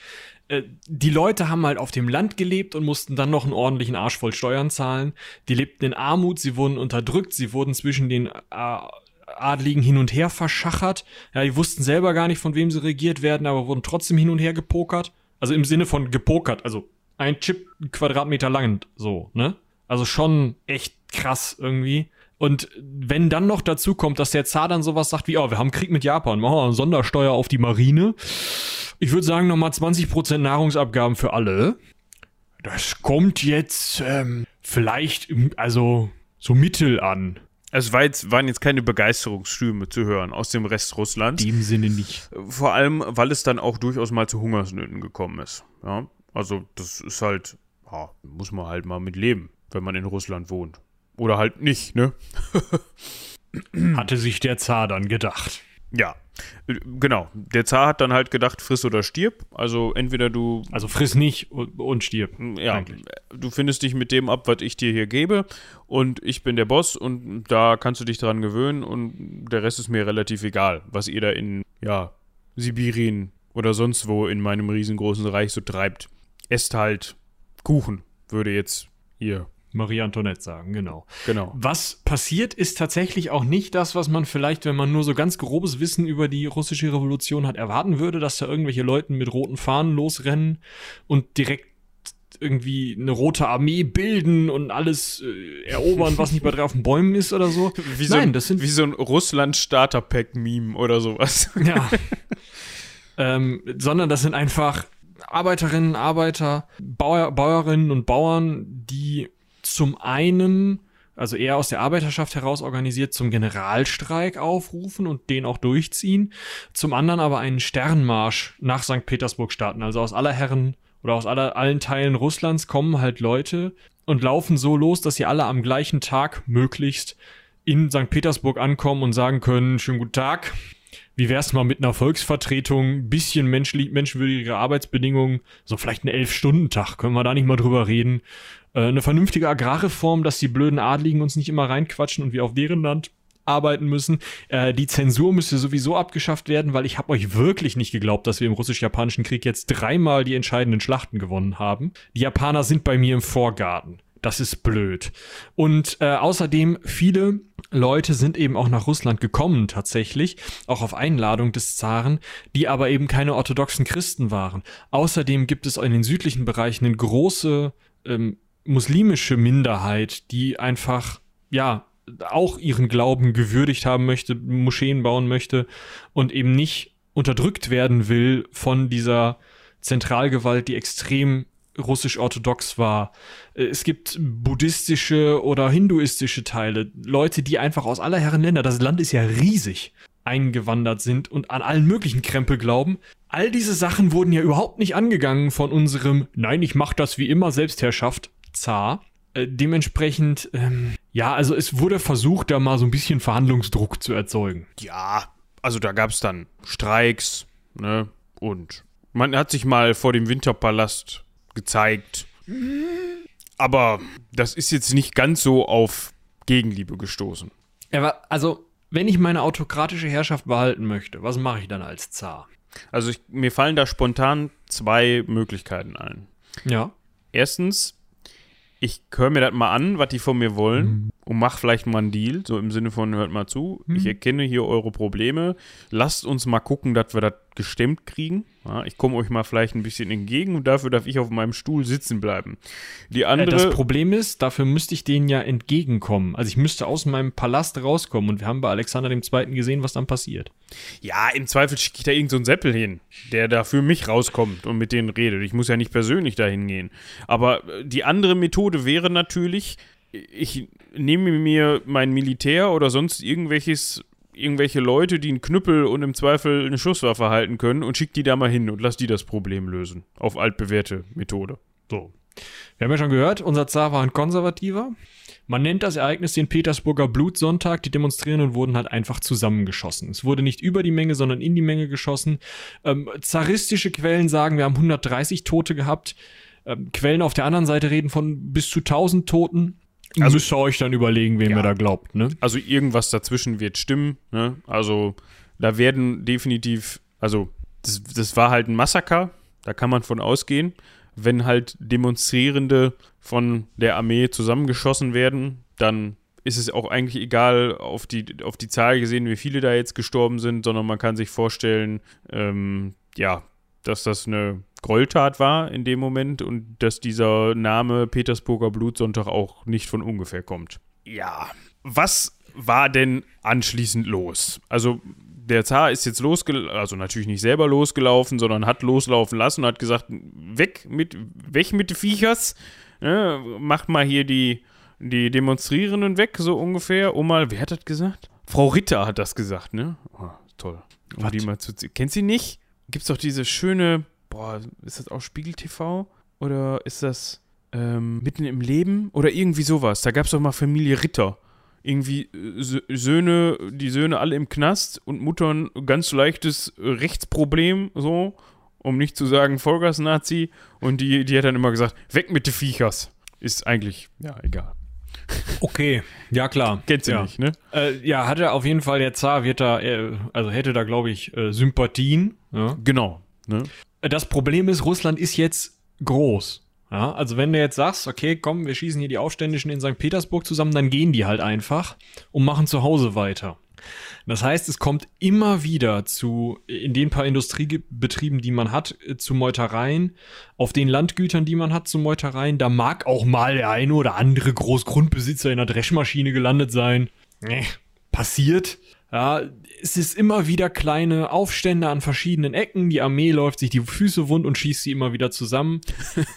Äh, die Leute haben halt auf dem Land gelebt und mussten dann noch einen ordentlichen Arsch voll Steuern zahlen. Die lebten in Armut, sie wurden unterdrückt, sie wurden zwischen den äh, Adligen hin und her verschachert. Ja, die wussten selber gar nicht, von wem sie regiert werden, aber wurden trotzdem hin und her gepokert. Also im Sinne von gepokert, also ein Chip Quadratmeter lang, so, ne? Also schon echt krass irgendwie. Und wenn dann noch dazu kommt, dass der Zar dann sowas sagt wie, oh, wir haben Krieg mit Japan, machen wir eine Sondersteuer auf die Marine. Ich würde sagen, nochmal 20% Nahrungsabgaben für alle. Das kommt jetzt ähm, vielleicht, also so mittel an. Es war jetzt, waren jetzt keine Begeisterungsstürme zu hören aus dem Rest Russlands. In dem Sinne nicht. Vor allem, weil es dann auch durchaus mal zu Hungersnöten gekommen ist. Ja? Also, das ist halt, ja, muss man halt mal mit leben, wenn man in Russland wohnt. Oder halt nicht, ne? Hatte sich der Zar dann gedacht. Ja, genau. Der Zar hat dann halt gedacht, friss oder stirb. Also entweder du. Also friss nicht und, stirb. Ja, eigentlich. du findest dich mit dem ab, was ich dir hier gebe. Und ich bin der Boss und da kannst du dich dran gewöhnen und der Rest ist mir relativ egal, was ihr da in, ja, Sibirien oder sonst wo in meinem riesengroßen Reich so treibt esst halt Kuchen, würde jetzt hier Marie Antoinette sagen, genau. Genau. Was passiert, ist tatsächlich auch nicht das, was man vielleicht, wenn man nur so ganz grobes Wissen über die russische Revolution hat, erwarten würde, dass da irgendwelche Leute mit roten Fahnen losrennen und direkt irgendwie eine rote Armee bilden und alles äh, erobern, was nicht bei drei auf den Bäumen ist oder so. Wie Nein, so ein, das sind wie so ein Russland-Starter-Pack-Meme oder sowas. Ja. ähm, sondern das sind einfach Arbeiterinnen, Arbeiter, Bauer, Bäuerinnen und Bauern, die zum einen, also eher aus der Arbeiterschaft heraus organisiert, zum Generalstreik aufrufen und den auch durchziehen, zum anderen aber einen Sternmarsch nach St. Petersburg starten. Also aus aller Herren oder aus aller, allen Teilen Russlands kommen halt Leute und laufen so los, dass sie alle am gleichen Tag möglichst in St. Petersburg ankommen und sagen können, schönen guten Tag, wie wär's mal mit einer Volksvertretung, bisschen menschlich, menschenwürdige Arbeitsbedingungen, so vielleicht einen Elf-Stunden-Tag, können wir da nicht mal drüber reden. Äh, eine vernünftige Agrarreform, dass die blöden Adligen uns nicht immer reinquatschen und wir auf deren Land arbeiten müssen. Äh, die Zensur müsste sowieso abgeschafft werden, weil ich habe euch wirklich nicht geglaubt, dass wir im russisch-japanischen Krieg jetzt dreimal die entscheidenden Schlachten gewonnen haben. Die Japaner sind bei mir im Vorgarten. Das ist blöd. Und äh, außerdem viele Leute sind eben auch nach Russland gekommen tatsächlich, auch auf Einladung des Zaren, die aber eben keine orthodoxen Christen waren. Außerdem gibt es in den südlichen Bereichen eine große ähm, muslimische Minderheit, die einfach, ja, auch ihren Glauben gewürdigt haben möchte, Moscheen bauen möchte und eben nicht unterdrückt werden will von dieser Zentralgewalt, die extrem russisch-orthodox war. Äh, es gibt buddhistische oder hinduistische Teile, Leute, die einfach aus aller Herren Länder, das Land ist ja riesig, eingewandert sind und an allen möglichen Krempel glauben. All diese Sachen wurden ja überhaupt nicht angegangen von unserem Nein, ich mach das wie immer Selbstherrschaft Zar. Äh, dementsprechend, ähm, ja, also es wurde versucht, da mal so ein bisschen Verhandlungsdruck zu erzeugen. Ja, also da gab es dann Streiks, ne, und man hat sich mal vor dem Winterpalast gezeigt. Aber das ist jetzt nicht ganz so auf Gegenliebe gestoßen. Aber also, wenn ich meine autokratische Herrschaft behalten möchte, was mache ich dann als Zar? Also ich, mir fallen da spontan zwei Möglichkeiten ein. Ja. Erstens, ich höre mir das mal an, was die von mir wollen mhm. und mach vielleicht mal einen Deal, so im Sinne von hört mal zu, mhm. ich erkenne hier eure Probleme, lasst uns mal gucken, dass wir das gestemmt kriegen. Ja, ich komme euch mal vielleicht ein bisschen entgegen und dafür darf ich auf meinem Stuhl sitzen bleiben. Die andere. Äh, das Problem ist, dafür müsste ich denen ja entgegenkommen. Also ich müsste aus meinem Palast rauskommen und wir haben bei Alexander II. gesehen, was dann passiert. Ja, im Zweifel schicke ich da irgendeinen so Seppel hin, der da für mich rauskommt und mit denen redet. Ich muss ja nicht persönlich dahin gehen. Aber äh, die andere Methode wäre natürlich, ich nehme mir mein Militär oder sonst irgendwelches irgendwelche Leute, die einen Knüppel und im Zweifel eine Schusswaffe halten können und schick die da mal hin und lass die das Problem lösen. Auf altbewährte Methode. So. Wir haben ja schon gehört, unser Zar war ein Konservativer. Man nennt das Ereignis den Petersburger Blutsonntag. Die Demonstrierenden wurden halt einfach zusammengeschossen. Es wurde nicht über die Menge, sondern in die Menge geschossen. Ähm, zaristische Quellen sagen, wir haben 130 Tote gehabt. Ähm, Quellen auf der anderen Seite reden von bis zu 1000 Toten. Also müsst ihr euch dann überlegen, wem ja. ihr da glaubt, ne? Also irgendwas dazwischen wird stimmen, ne? Also da werden definitiv, also das, das war halt ein Massaker, da kann man von ausgehen. Wenn halt Demonstrierende von der Armee zusammengeschossen werden, dann ist es auch eigentlich egal auf die, auf die Zahl gesehen, wie viele da jetzt gestorben sind, sondern man kann sich vorstellen, ähm, ja, dass das eine Gräueltat war in dem Moment und dass dieser Name Petersburger Blutsonntag auch nicht von ungefähr kommt. Ja, was war denn anschließend los? Also der Zar ist jetzt losgelaufen, also natürlich nicht selber losgelaufen, sondern hat loslaufen lassen und hat gesagt, weg mit, weg mit den Viechers, ne, macht mal hier die, die Demonstrierenden weg, so ungefähr. Um mal, wer hat das gesagt? Frau Ritter hat das gesagt, ne? Oh, toll. Um die mal zu, kennt sie nicht? Gibt's doch diese schöne boah, ist das auch Spiegel TV? Oder ist das ähm, mitten im Leben? Oder irgendwie sowas. Da gab es doch mal Familie Ritter. Irgendwie äh, Söhne, die Söhne alle im Knast und Mutter ein ganz leichtes Rechtsproblem, so, um nicht zu sagen Vollgas-Nazi. Und die, die hat dann immer gesagt, weg mit den Viechers. Ist eigentlich, ja, egal. Okay, ja klar. Kennt sie ja. nicht, ne? Äh, ja, hatte auf jeden Fall der Zar, wird da, äh, also hätte da, glaube ich, äh, Sympathien. Ja? Genau. Ne? Das Problem ist, Russland ist jetzt groß. Ja, also wenn du jetzt sagst, okay, komm, wir schießen hier die Aufständischen in St. Petersburg zusammen, dann gehen die halt einfach und machen zu Hause weiter. Das heißt, es kommt immer wieder zu, in den paar Industriebetrieben, die man hat, äh, zu Meutereien, auf den Landgütern, die man hat, zu Meutereien. Da mag auch mal der eine oder andere Großgrundbesitzer in der Dreschmaschine gelandet sein. Nee, passiert. Ja, es ist immer wieder kleine Aufstände an verschiedenen Ecken. Die Armee läuft sich die Füße wund und schießt sie immer wieder zusammen.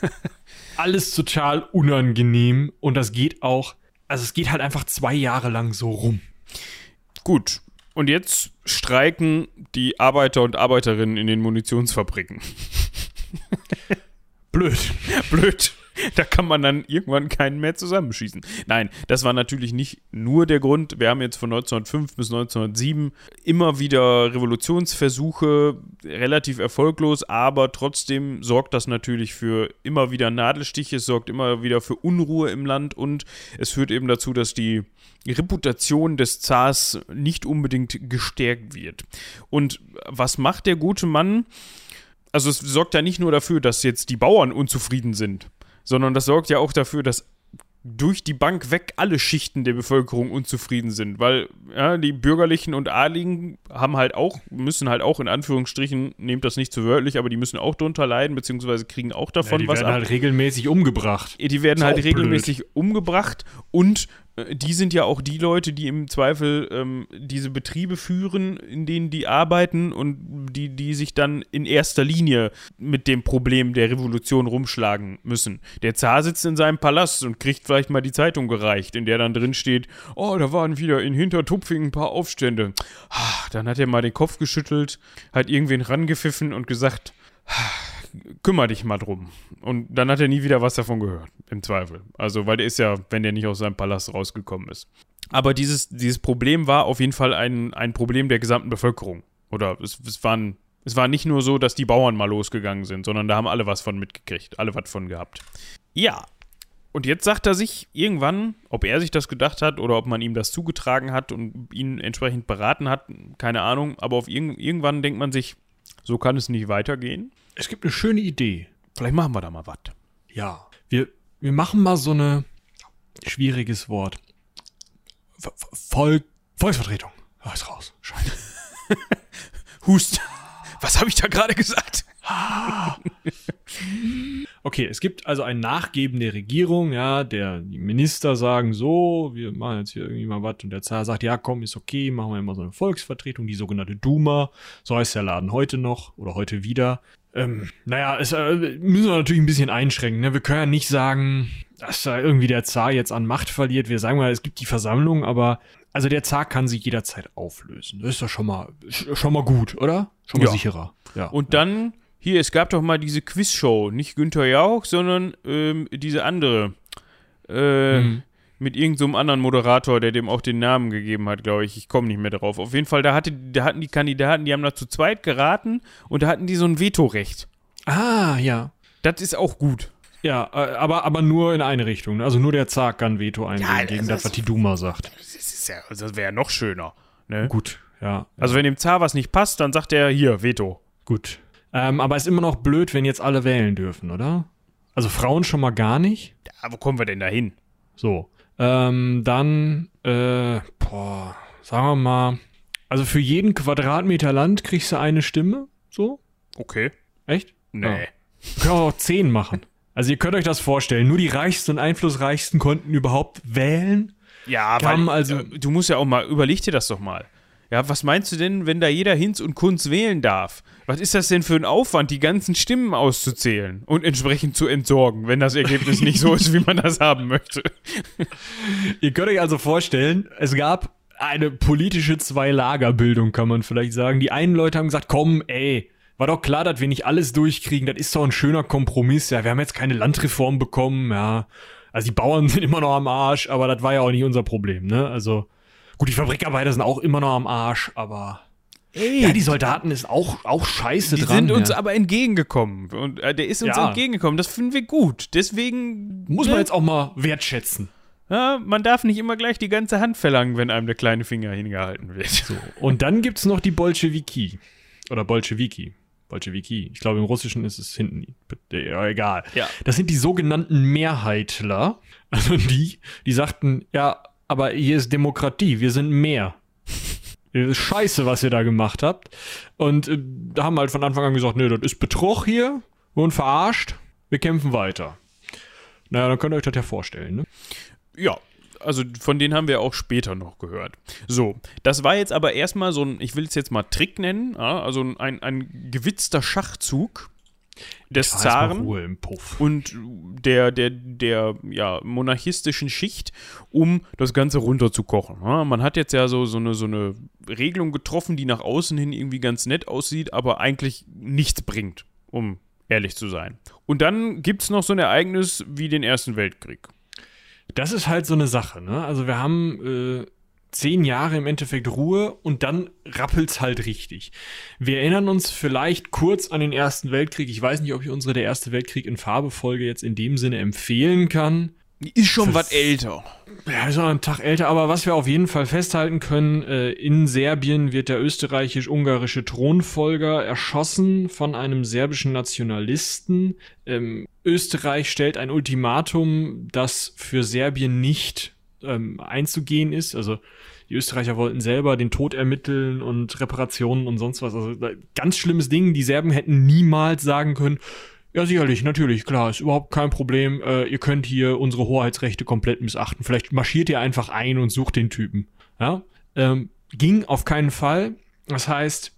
Alles total unangenehm und das geht auch, also es geht halt einfach zwei Jahre lang so rum. Gut. Und jetzt streiken die Arbeiter und Arbeiterinnen in den Munitionsfabriken. Blöd. Blöd. da kann man dann irgendwann keinen mehr zusammenschießen. Nein, das war natürlich nicht nur der Grund. Wir haben jetzt von 1905 bis 1907 immer wieder Revolutionsversuche, relativ erfolglos, aber trotzdem sorgt das natürlich für immer wieder Nadelstiche, es sorgt immer wieder für Unruhe im Land und es führt eben dazu, dass die Reputation des Zars nicht unbedingt gestärkt wird. Und was macht der gute Mann? Also es sorgt ja nicht nur dafür, dass jetzt die Bauern unzufrieden sind sondern das sorgt ja auch dafür, dass durch die Bank weg alle Schichten der Bevölkerung unzufrieden sind, weil ja, die Bürgerlichen und Adligen haben halt auch, müssen halt auch in Anführungsstrichen, nehmt das nicht zu wörtlich, aber die müssen auch drunter leiden, beziehungsweise kriegen auch davon ja, was ab. Die werden halt regelmäßig umgebracht. Die werden halt regelmäßig blöd. umgebracht und die sind ja auch die Leute, die im Zweifel ähm, diese Betriebe führen, in denen die arbeiten und die, die sich dann in erster Linie mit dem Problem der Revolution rumschlagen müssen. Der Zar sitzt in seinem Palast und kriegt vielleicht mal die Zeitung gereicht, in der dann drin steht, oh, da waren wieder in Hintertupfing ein paar Aufstände. Ah, dann hat er mal den Kopf geschüttelt, hat irgendwen rangepfiffen und gesagt, ah, kümmere dich mal drum. Und dann hat er nie wieder was davon gehört, im Zweifel. Also, weil der ist ja, wenn der nicht aus seinem Palast rausgekommen ist. Aber dieses, dieses Problem war auf jeden Fall ein, ein Problem der gesamten Bevölkerung. Oder es, es, waren, es war nicht nur so, dass die Bauern mal losgegangen sind, sondern da haben alle was von mitgekriegt, alle was von gehabt. Ja. Und jetzt sagt er sich irgendwann, ob er sich das gedacht hat oder ob man ihm das zugetragen hat und ihn entsprechend beraten hat, keine Ahnung, aber auf irg irgendwann denkt man sich, so kann es nicht weitergehen. Es gibt eine schöne Idee. Vielleicht machen wir da mal was. Ja, wir, wir machen mal so eine schwieriges Wort. Volk, Volksvertretung. Oh, ist raus. Scheiße. Hust. Was habe ich da gerade gesagt? Okay, es gibt also ein Nachgeben der Regierung, ja, der die Minister sagen so, wir machen jetzt hier irgendwie mal was und der Zar sagt, ja, komm, ist okay, machen wir immer so eine Volksvertretung, die sogenannte Duma, so heißt der Laden heute noch oder heute wieder. Ähm, naja, es äh, müssen wir natürlich ein bisschen einschränken. Ne? Wir können ja nicht sagen, dass da irgendwie der Zar jetzt an Macht verliert. Wir sagen mal, es gibt die Versammlung, aber also der Zar kann sich jederzeit auflösen. Das ist doch schon mal schon mal gut, oder? Schon mal Ja. sicherer. Ja. Und dann, hier, es gab doch mal diese Quizshow, nicht Günther Jauch, sondern ähm, diese andere. Äh, Mhm. Mit irgendeinem anderen Moderator, der dem auch den Namen gegeben hat, glaube ich. Ich komme nicht mehr drauf. Auf jeden Fall, da, hatte, da hatten die Kandidaten, die haben da zu zweit geraten und da hatten die so ein Vetorecht. ah, ja. Das ist auch gut. Ja, äh, aber, aber nur in eine Richtung. Also nur der Zar kann Veto einlegen Ja, gegen das was die Duma sagt. Das, ist ja, also das wäre noch schöner. Ne? Gut, ja. Also, wenn dem Zar was nicht passt, dann sagt er hier, Veto. Gut. Ähm, aber ist immer noch blöd, wenn jetzt alle wählen dürfen, oder? Also Frauen schon mal gar nicht. Ja, wo kommen wir denn da hin? So. Ähm, dann, äh, boah, sagen wir mal, also für jeden Quadratmeter Land kriegst du eine Stimme. So? Okay. Echt? Nee. Ja. Wir können auch zehn machen. Also ihr könnt euch das vorstellen. Nur die Reichsten und Einflussreichsten konnten überhaupt wählen. Ja, Kam weil, also- äh, du musst ja auch mal, überleg dir das doch mal. Ja, was meinst du denn, wenn da jeder Hinz und Kunz wählen darf? Was ist das denn für ein Aufwand, die ganzen Stimmen auszuzählen und entsprechend zu entsorgen, wenn das Ergebnis nicht so ist, wie man das haben möchte? Ihr könnt euch also vorstellen, es gab eine politische Zwei-Lager-Bildung, kann man vielleicht sagen. Die einen Leute haben gesagt, komm, ey, war doch klar, dass wir nicht alles durchkriegen. Das ist doch ein schöner Kompromiss. Ja, wir haben jetzt keine Landreform bekommen, ja. Also die Bauern sind immer noch am Arsch, aber das war ja auch nicht unser Problem, ne? Also, gut, die Fabrikarbeiter sind auch immer noch am Arsch, aber. Ey, Ja, die Soldaten ist auch, auch scheiße die dran. sind uns ja. aber entgegengekommen. Und äh, der ist uns Ja. entgegengekommen. Das finden wir gut. Deswegen. Muss man ne? jetzt auch mal wertschätzen. Ja, man darf nicht immer gleich die ganze Hand verlangen, wenn einem der kleine Finger hingehalten wird. So. Und dann gibt's noch die Bolschewiki. Oder Bolschewiki. Bolschewiki. Ich glaube, im Russischen ist es hinten. Ja, egal. Ja. Das sind die sogenannten Mehrheitler. Also die, die sagten, ja, aber hier ist Demokratie, wir sind mehr. Ist Scheiße, was ihr da gemacht habt. Und äh, da haben halt von Anfang an gesagt, nee, das ist Betrug hier, wir wurden verarscht, wir kämpfen weiter. Naja, dann könnt ihr euch das ja vorstellen, ne? Ja, also von denen haben wir auch später noch gehört. So, das war jetzt aber erstmal so ein, ich will es jetzt mal Trick nennen, also ein, ein gewitzter Schachzug des Zaren und der, der, der ja, monarchistischen Schicht, um das Ganze runterzukochen. Ja, man hat jetzt ja so, so, eine, so eine Regelung getroffen, die nach außen hin irgendwie ganz nett aussieht, aber eigentlich nichts bringt, um ehrlich zu sein. Und dann gibt es noch so ein Ereignis wie den Ersten Weltkrieg. Das ist halt so eine Sache, ne? Also wir haben äh, zehn Jahre im Endeffekt Ruhe und dann rappelt's halt richtig. Wir erinnern uns vielleicht kurz an den Ersten Weltkrieg. Ich weiß nicht, ob ich unsere Der Erste Weltkrieg in Farbe-Folge jetzt in dem Sinne empfehlen kann. Die ist schon was älter. Ja, ist noch ein Tag älter, aber was wir auf jeden Fall festhalten können, äh, in Serbien wird der österreichisch-ungarische Thronfolger erschossen von einem serbischen Nationalisten. Ähm, Österreich stellt ein Ultimatum, das für Serbien nicht ähm, einzugehen ist. Also die Österreicher wollten selber den Tod ermitteln und Reparationen und sonst was. Also ganz schlimmes Ding. Die Serben hätten niemals sagen können, ja, sicherlich, natürlich, klar, ist überhaupt kein Problem. Äh, ihr könnt hier unsere Hoheitsrechte komplett missachten. Vielleicht marschiert ihr einfach ein und sucht den Typen. Ja? Ähm, ging auf keinen Fall. Das heißt,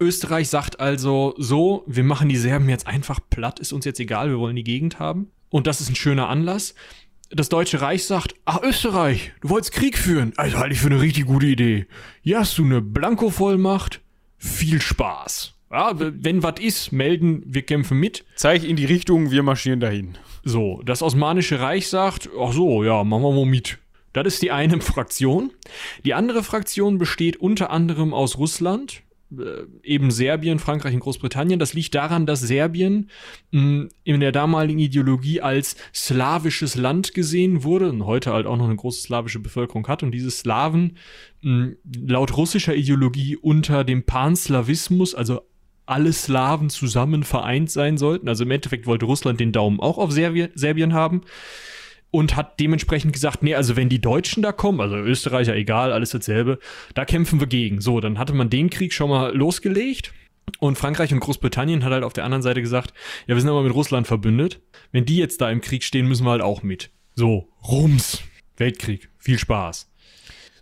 Österreich sagt also so, wir machen die Serben jetzt einfach platt, ist uns jetzt egal, wir wollen die Gegend haben. Und das ist ein schöner Anlass. Das Deutsche Reich sagt, ach Österreich, du wolltest Krieg führen. Also halte ich für eine richtig gute Idee. Hier hast du eine Blankovollmacht. Viel Spaß. Ja, wenn was ist, melden, wir kämpfen mit. Zeig in die Richtung, wir marschieren dahin. So, das Osmanische Reich sagt, ach so, ja, machen wir mal mit. Das ist die eine Fraktion. Die andere Fraktion besteht unter anderem aus Russland, eben Serbien, Frankreich und Großbritannien. Das liegt daran, dass Serbien in der damaligen Ideologie als slawisches Land gesehen wurde und heute halt auch noch eine große slawische Bevölkerung hat. Und diese Slawen laut russischer Ideologie unter dem Panslawismus, also alle Slawen zusammen vereint sein sollten. Also im Endeffekt wollte Russland den Daumen auch auf Serbi Serbien haben und hat dementsprechend gesagt, nee, also wenn die Deutschen da kommen, also Österreicher, egal, alles dasselbe, da kämpfen wir gegen. So, dann hatte man den Krieg schon mal losgelegt. Und Frankreich und Großbritannien hat halt auf der anderen Seite gesagt, ja, wir sind aber mit Russland verbündet. Wenn die jetzt da im Krieg stehen, müssen wir halt auch mit. So, Rums. Weltkrieg. Viel Spaß.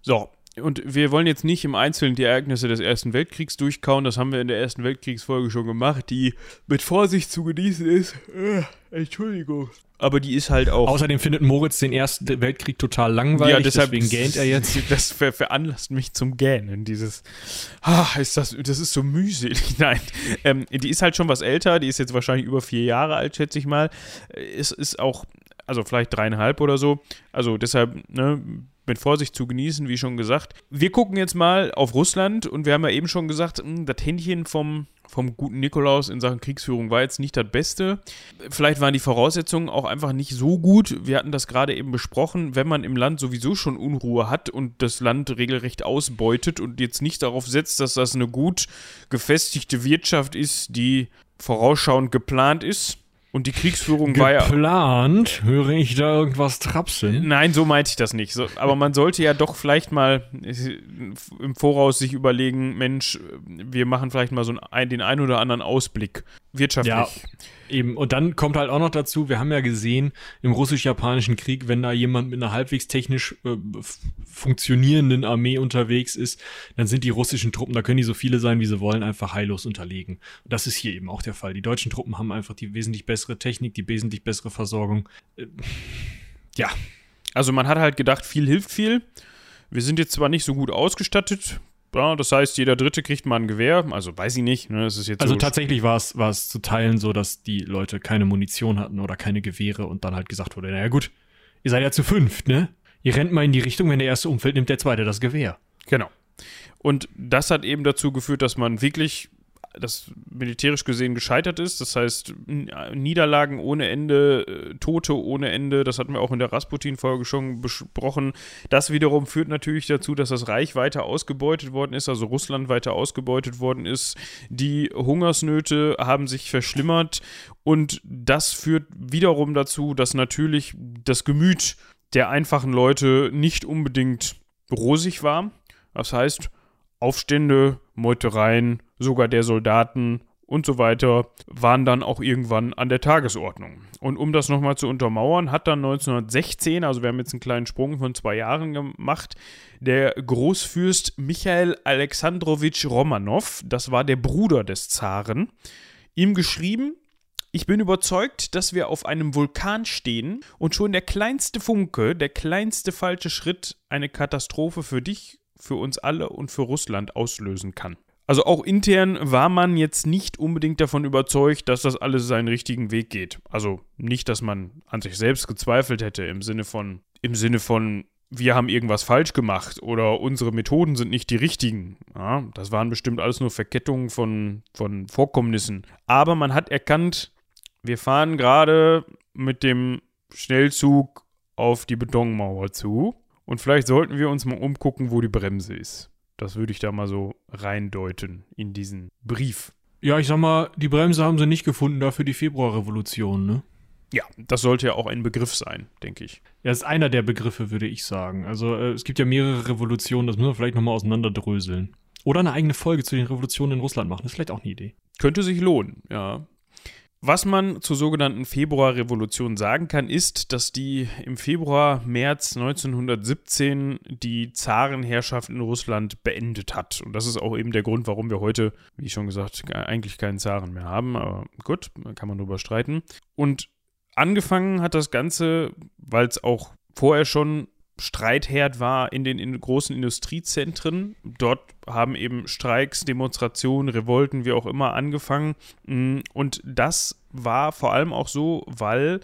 So, und wir wollen jetzt nicht im Einzelnen die Ereignisse des Ersten Weltkriegs durchkauen. Das haben wir in der Ersten Weltkriegsfolge schon gemacht, die mit Vorsicht zu genießen ist. Äh, Entschuldigung. Aber die ist halt auch. Außerdem findet Moritz den Ersten Weltkrieg total langweilig, ja, deshalb deswegen gähnt er jetzt. Das ver veranlasst mich zum Gähnen. Dieses, ah, ist das, das ist so mühselig. Nein, ähm, die ist halt schon was älter. Die ist jetzt wahrscheinlich über vier Jahre alt, schätze ich mal. Es ist auch, also vielleicht dreieinhalb oder so. Also deshalb, ne, mit Vorsicht zu genießen, wie schon gesagt. Wir gucken jetzt mal auf Russland und wir haben ja eben schon gesagt, hm, das Händchen vom, vom guten Nikolaus in Sachen Kriegsführung war jetzt nicht das Beste. Vielleicht waren die Voraussetzungen auch einfach nicht so gut. Wir hatten das gerade eben besprochen, wenn man im Land sowieso schon Unruhe hat und das Land regelrecht ausbeutet und jetzt nicht darauf setzt, dass das eine gut gefestigte Wirtschaft ist, die vorausschauend geplant ist, und die Kriegsführung war ja. Geplant? Höre ich da irgendwas trapseln? Nein, so meinte ich das nicht. So, aber man sollte ja doch vielleicht mal im Voraus sich überlegen, Mensch, wir machen vielleicht mal so einen, den einen oder anderen Ausblick wirtschaftlich. Ja, eben. Und dann kommt halt auch noch dazu, wir haben ja gesehen, im russisch-japanischen Krieg, wenn da jemand mit einer halbwegs technisch äh, funktionierenden Armee unterwegs ist, dann sind die russischen Truppen, da können die so viele sein, wie sie wollen, einfach heillos unterlegen. Und das ist hier eben auch der Fall. Die deutschen Truppen haben einfach die wesentlich bessere Technik, die wesentlich bessere Versorgung. Äh, ja. Also man hat halt gedacht, viel hilft viel. Wir sind jetzt zwar nicht so gut ausgestattet, ja, das heißt, jeder Dritte kriegt mal ein Gewehr. Also weiß ich nicht. Ne? Das ist jetzt also so tatsächlich war es, war es zu Teilen so, dass die Leute keine Munition hatten oder keine Gewehre und dann halt gesagt wurde, naja gut, ihr seid ja zu fünft, ne? Ihr rennt mal in die Richtung, wenn der erste umfällt, nimmt der zweite das Gewehr. Genau. Und das hat eben dazu geführt, dass man wirklich das militärisch gesehen gescheitert ist. Das heißt, Niederlagen ohne Ende, äh, Tote ohne Ende, das hatten wir auch in der Rasputin-Folge schon besprochen. Das wiederum führt natürlich dazu, dass das Reich weiter ausgebeutet worden ist, also Russland weiter ausgebeutet worden ist. Die Hungersnöte haben sich verschlimmert und das führt wiederum dazu, dass natürlich das Gemüt der einfachen Leute nicht unbedingt rosig war. Das heißt, Aufstände, Meutereien, sogar der Soldaten und so weiter waren dann auch irgendwann an der Tagesordnung. Und um das nochmal zu untermauern, hat dann 1916, also wir haben jetzt einen kleinen Sprung von zwei Jahren gemacht, der Großfürst Michael Alexandrowitsch Romanow, das war der Bruder des Zaren, ihm geschrieben, ich bin überzeugt, dass wir auf einem Vulkan stehen und schon der kleinste Funke, der kleinste falsche Schritt eine Katastrophe für dich, für uns alle und für Russland auslösen kann. Also auch intern war man jetzt nicht unbedingt davon überzeugt, dass das alles seinen richtigen Weg geht. Also nicht, dass man an sich selbst gezweifelt hätte im Sinne von im Sinne von wir haben irgendwas falsch gemacht oder unsere Methoden sind nicht die richtigen. Ja, das waren bestimmt alles nur Verkettungen von, von Vorkommnissen. Aber man hat erkannt, wir fahren gerade mit dem Schnellzug auf die Betonmauer zu und vielleicht sollten wir uns mal umgucken, wo die Bremse ist. Das würde ich da mal so reindeuten in diesen Brief. Ja, ich sag mal, die Bremse haben sie nicht gefunden, dafür die Februarrevolution, ne? Ja, das sollte ja auch ein Begriff sein, denke ich. Ja, ist einer der Begriffe, würde ich sagen. Also äh, es gibt ja mehrere Revolutionen, das müssen wir vielleicht nochmal auseinanderdröseln. Oder eine eigene Folge zu den Revolutionen in Russland machen, das ist vielleicht auch eine Idee. Könnte sich lohnen, ja. Was man zur sogenannten Februarrevolution sagen kann, ist, dass die im Februar, März 1917 die Zarenherrschaft in Russland beendet hat. Und das ist auch eben der Grund, warum wir heute, wie schon gesagt, eigentlich keinen Zaren mehr haben. Aber gut, kann man drüber streiten. Und angefangen hat das Ganze, weil es auch vorher schon Streitherd war in den in großen Industriezentren. Dort haben eben Streiks, Demonstrationen, Revolten, wie auch immer, angefangen. Mm, und das war vor allem auch so, weil,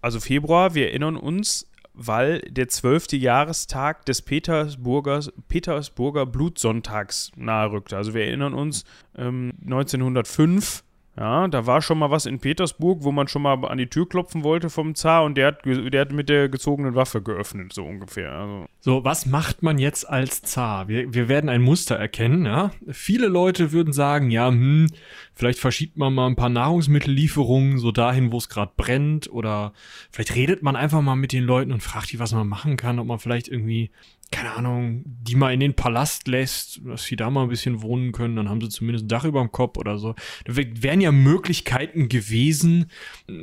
also Februar, wir erinnern uns, weil der zwölfte Jahrestag des Petersburger, Petersburger Blutsonntags nahe rückte. Also wir erinnern uns, ähm, 1905 ja, da war schon mal was in Petersburg, wo man schon mal an die Tür klopfen wollte vom Zar und der hat, der hat mit der gezogenen Waffe geöffnet, so ungefähr. Also. So, was macht man jetzt als Zar? Wir, wir werden ein Muster erkennen, ja. Viele Leute würden sagen, ja, hm, vielleicht verschiebt man mal ein paar Nahrungsmittellieferungen so dahin, wo es gerade brennt oder vielleicht redet man einfach mal mit den Leuten und fragt die, was man machen kann, ob man vielleicht irgendwie keine Ahnung, die mal in den Palast lässt, dass sie da mal ein bisschen wohnen können, dann haben sie zumindest ein Dach über dem Kopf oder so. Da wären ja Möglichkeiten gewesen,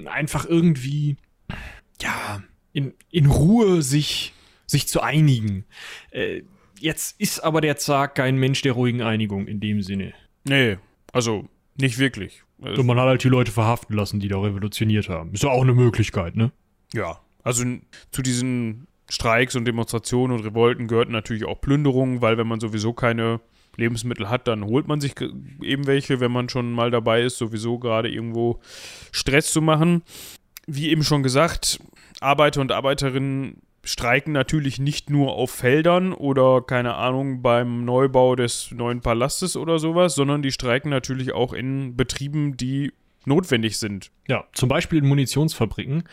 einfach irgendwie, ja, in, in Ruhe sich, sich zu einigen. Äh, jetzt ist aber der Zar kein Mensch der ruhigen Einigung in dem Sinne. Nee, also nicht wirklich. Also man hat halt die Leute verhaften lassen, die da revolutioniert haben. Ist ja auch eine Möglichkeit, ne? Ja, also zu diesen Streiks und Demonstrationen und Revolten gehörten natürlich auch Plünderungen, weil wenn man sowieso keine Lebensmittel hat, dann holt man sich eben welche, wenn man schon mal dabei ist, sowieso gerade irgendwo Stress zu machen. Wie eben schon gesagt, Arbeiter und Arbeiterinnen streiken natürlich nicht nur auf Feldern oder keine Ahnung beim Neubau des neuen Palastes oder sowas, sondern die streiken natürlich auch in Betrieben, die notwendig sind. Ja, zum Beispiel in Munitionsfabriken.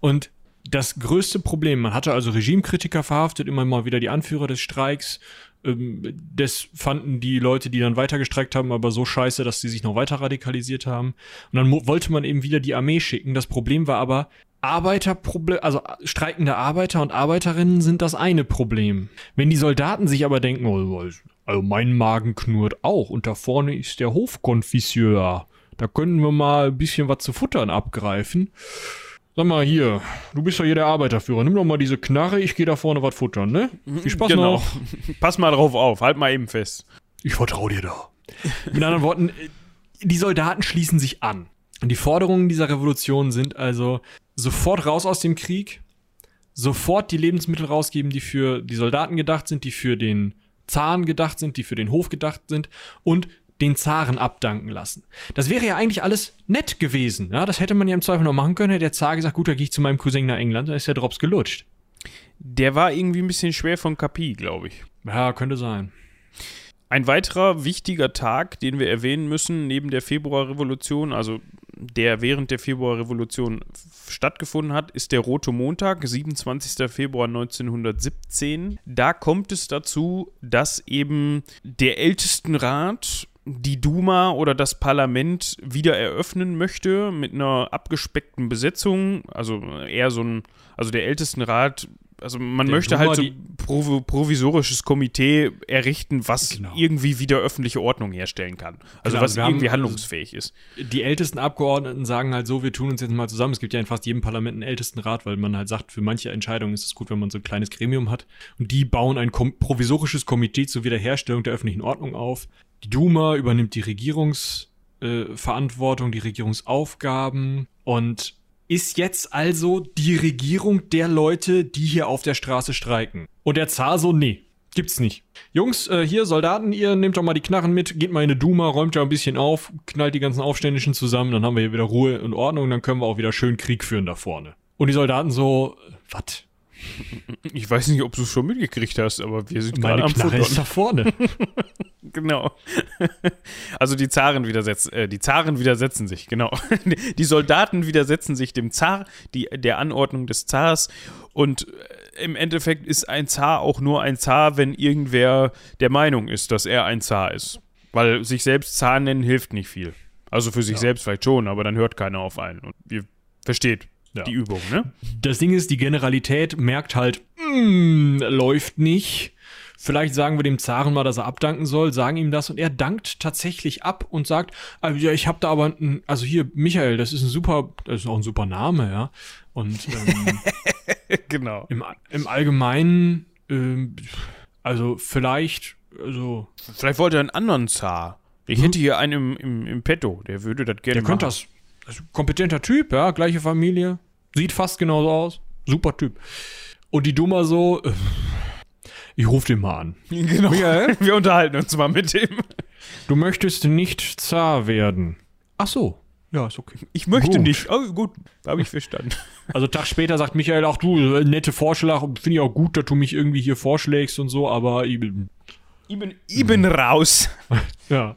Und das größte Problem, man hatte also Regimekritiker verhaftet, immer mal wieder die Anführer des Streiks. Ähm, das fanden die Leute, die dann weiter gestreikt haben, aber so scheiße, dass sie sich noch weiter radikalisiert haben. Und dann wollte man eben wieder die Armee schicken. Das Problem war aber, Arbeiterproblem, also streikende Arbeiter und Arbeiterinnen sind das eine Problem. Wenn die Soldaten sich aber denken, oh, also mein Magen knurrt auch und da vorne ist der Hofkonfisseur, da können wir mal ein bisschen was zu futtern abgreifen Sag mal hier, du bist doch hier der Arbeiterführer. Nimm doch mal diese Knarre, ich gehe da vorne was futtern, ne? Viel Spaß genau. noch. Pass mal drauf auf, halt mal eben fest. Ich vertraue dir da. Mit anderen Worten, die Soldaten schließen sich an. Und die Forderungen dieser Revolution sind also sofort raus aus dem Krieg, sofort die Lebensmittel rausgeben, die für die Soldaten gedacht sind, die für den Zahn gedacht sind, die für den Hof gedacht sind und den Zaren abdanken lassen. Das wäre ja eigentlich alles nett gewesen. Ja, das hätte man ja im Zweifel noch machen können. Hätte der Zar gesagt, gut, da gehe ich zu meinem Cousin nach England, dann ist der Drops gelutscht. Der war irgendwie ein bisschen schwer von Kapi, glaube ich. Ja, könnte sein. Ein weiterer wichtiger Tag, den wir erwähnen müssen, neben der Februarrevolution, also der während der Februarrevolution stattgefunden hat, ist der Rote Montag, 27. Februar 1917. Da kommt es dazu, dass eben der Ältestenrat die Duma oder das Parlament wieder eröffnen möchte mit einer abgespeckten Besetzung, also eher so ein, also der Ältestenrat also man der möchte Duma, halt so ein Prov provisorisches Komitee errichten, was genau. irgendwie wieder öffentliche Ordnung herstellen kann. Also genau, was irgendwie haben, handlungsfähig ist. Die ältesten Abgeordneten sagen halt so, wir tun uns jetzt mal zusammen. Es gibt ja in fast jedem Parlament einen Ältestenrat, weil man halt sagt, für manche Entscheidungen ist es gut, wenn man so ein kleines Gremium hat. Und die bauen ein kom provisorisches Komitee zur Wiederherstellung der öffentlichen Ordnung auf. Die Duma übernimmt die Regierungsverantwortung, äh, die Regierungsaufgaben und ist jetzt also die Regierung der Leute, die hier auf der Straße streiken. Und der Zar so, nee, gibt's nicht. Jungs, äh, hier Soldaten, ihr nehmt doch mal die Knarren mit, geht mal in eine Duma, räumt ja ein bisschen auf, knallt die ganzen Aufständischen zusammen, dann haben wir hier wieder Ruhe und Ordnung, dann können wir auch wieder schön Krieg führen da vorne. Und die Soldaten so, was? Ich weiß nicht, ob du es schon mitgekriegt hast, aber wir sind gerade am Knarre ist da vorne. genau. Also die Zaren widersetzen, äh, die Zaren widersetzen sich, genau. Die Soldaten widersetzen sich dem Zar, die, der Anordnung des Zars und äh, im Endeffekt ist ein Zar auch nur ein Zar, wenn irgendwer der Meinung ist, dass er ein Zar ist. Weil sich selbst Zar nennen hilft nicht viel. Also für sich ja. selbst vielleicht schon, aber dann hört keiner auf einen. Und ihr versteht, ja. die Übung, ne? Das Ding ist, die Generalität merkt halt, mm, läuft nicht. Vielleicht sagen wir dem Zaren mal, dass er abdanken soll, sagen ihm das und er dankt tatsächlich ab und sagt, also ja, ich habe da aber, ein, also hier, Michael, das ist ein super, das ist auch ein super Name, ja. Und ähm, genau. Im, im Allgemeinen, ähm, also vielleicht, also. Vielleicht wollte er einen anderen Zar. Ich hm? hätte hier einen im, im, im Petto, der würde das gerne Der könnte das, kompetenter Typ, ja, gleiche Familie, sieht fast genauso aus, super Typ. Und die Dummer so, äh, ich rufe den mal an. Genau. Michael? Wir unterhalten uns mal mit dem. Du möchtest nicht Zar werden. Ach so. Ja, ist okay. Ich möchte gut. nicht. Oh, gut, habe ich verstanden. Also Tag später sagt Michael, ach du, nette Vorschlag, finde ich auch gut, dass du mich irgendwie hier vorschlägst und so, aber ich bin... Ich bin, ich bin raus. ja.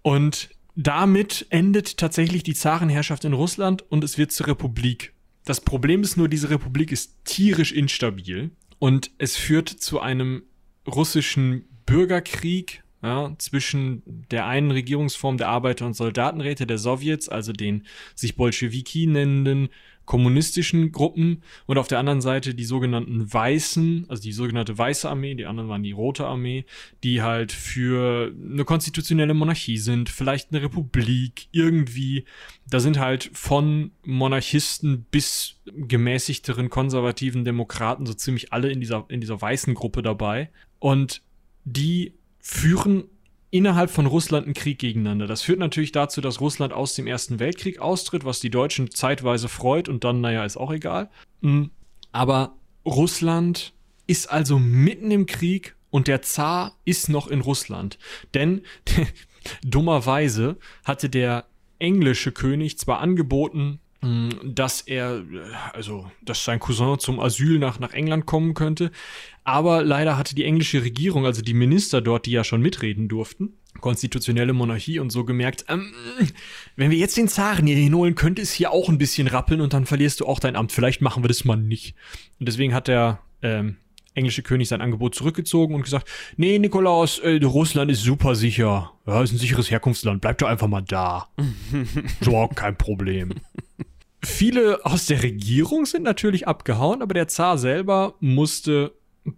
Und damit endet tatsächlich die Zarenherrschaft in Russland und es wird zur Republik. Das Problem ist nur, diese Republik ist tierisch instabil und es führt zu einem russischen Bürgerkrieg. Ja, zwischen der einen Regierungsform der Arbeiter- und Soldatenräte der Sowjets, also den sich Bolschewiki nennenden kommunistischen Gruppen und auf der anderen Seite die sogenannten Weißen, also die sogenannte Weiße Armee, die anderen waren die Rote Armee, die halt für eine konstitutionelle Monarchie sind, vielleicht eine Republik, irgendwie. Da sind halt von Monarchisten bis gemäßigteren konservativen Demokraten so ziemlich alle in dieser, in dieser weißen Gruppe dabei. Und die führen innerhalb von Russland einen Krieg gegeneinander. Das führt natürlich dazu, dass Russland aus dem Ersten Weltkrieg austritt, was die Deutschen zeitweise freut und dann, naja, ist auch egal. Mhm. Aber Russland ist also mitten im Krieg und der Zar ist noch in Russland. Denn dummerweise hatte der englische König zwar angeboten, hm, dass er, also, dass sein Cousin zum Asyl nach, nach England kommen könnte, aber leider hatte die englische Regierung, also die Minister dort, die ja schon mitreden durften, konstitutionelle Monarchie und so gemerkt, ähm, wenn wir jetzt den Zaren hier hinholen, könnte es hier auch ein bisschen rappeln und dann verlierst du auch dein Amt. Vielleicht machen wir das mal nicht. Und deswegen hat der ähm, englische König sein Angebot zurückgezogen und gesagt, nee, Nikolaus, äh, Russland ist super sicher. Ja, ist ein sicheres Herkunftsland. Bleib doch einfach mal da. überhaupt kein Problem. Viele aus der Regierung sind natürlich abgehauen, aber der Zar selber musste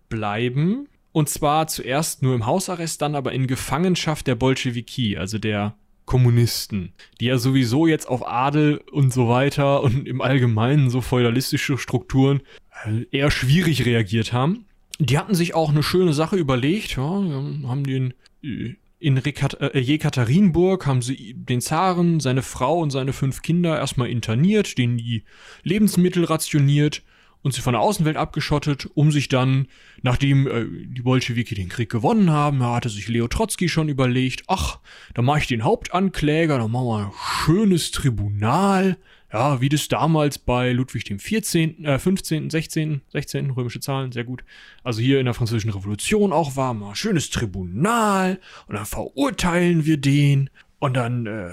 bleiben. Und zwar zuerst nur im Hausarrest, dann aber in Gefangenschaft der Bolschewiki, also der Kommunisten, die ja sowieso jetzt auf Adel und so weiter und im Allgemeinen so feudalistische Strukturen äh, eher schwierig reagiert haben. Die hatten sich auch eine schöne Sache überlegt, ja, haben den äh, in äh, Jekaterinburg haben sie den Zaren, seine Frau und seine fünf Kinder erstmal interniert, denen die Lebensmittel rationiert und sie von der Außenwelt abgeschottet, um sich dann, nachdem äh, die Bolschewiki den Krieg gewonnen haben, hatte sich Leo Trotzki schon überlegt, ach, da mache ich den Hauptankläger, dann machen wir ein schönes Tribunal, ja, wie das damals bei Ludwig dem 14., äh, 15., 16., 16., römische Zahlen, sehr gut. Also hier in der Französischen Revolution auch war, mal schönes Tribunal und dann verurteilen wir den und dann äh,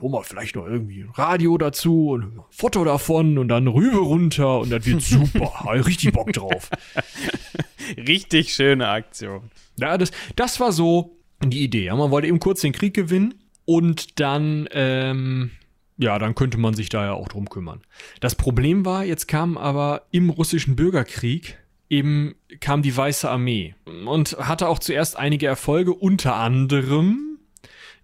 holen wir vielleicht noch irgendwie ein Radio dazu und ein Foto davon und dann Rübe runter und das wird super. richtig Bock drauf. Richtig schöne Aktion. Ja, das, das war so die Idee. Ja, man wollte eben kurz den Krieg gewinnen und dann, ähm, ja, dann könnte man sich da ja auch drum kümmern. Das Problem war, jetzt kam aber im russischen Bürgerkrieg eben kam die Weiße Armee und hatte auch zuerst einige Erfolge, unter anderem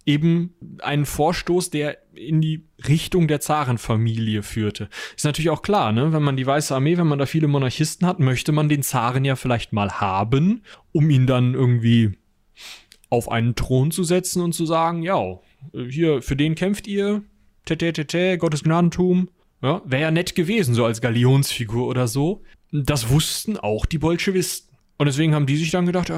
eben einen Vorstoß, der in die Richtung der Zarenfamilie führte. Ist natürlich auch klar, ne? Wenn man die Weiße Armee, wenn man da viele Monarchisten hat, möchte man den Zaren ja vielleicht mal haben, um ihn dann irgendwie auf einen Thron zu setzen und zu sagen, ja, hier, für den kämpft ihr, tete, tete, Gottes Gnadentum. Ja, wäre ja nett gewesen, so als Galionsfigur oder so. Das wussten auch die Bolschewisten. Und deswegen haben die sich dann gedacht,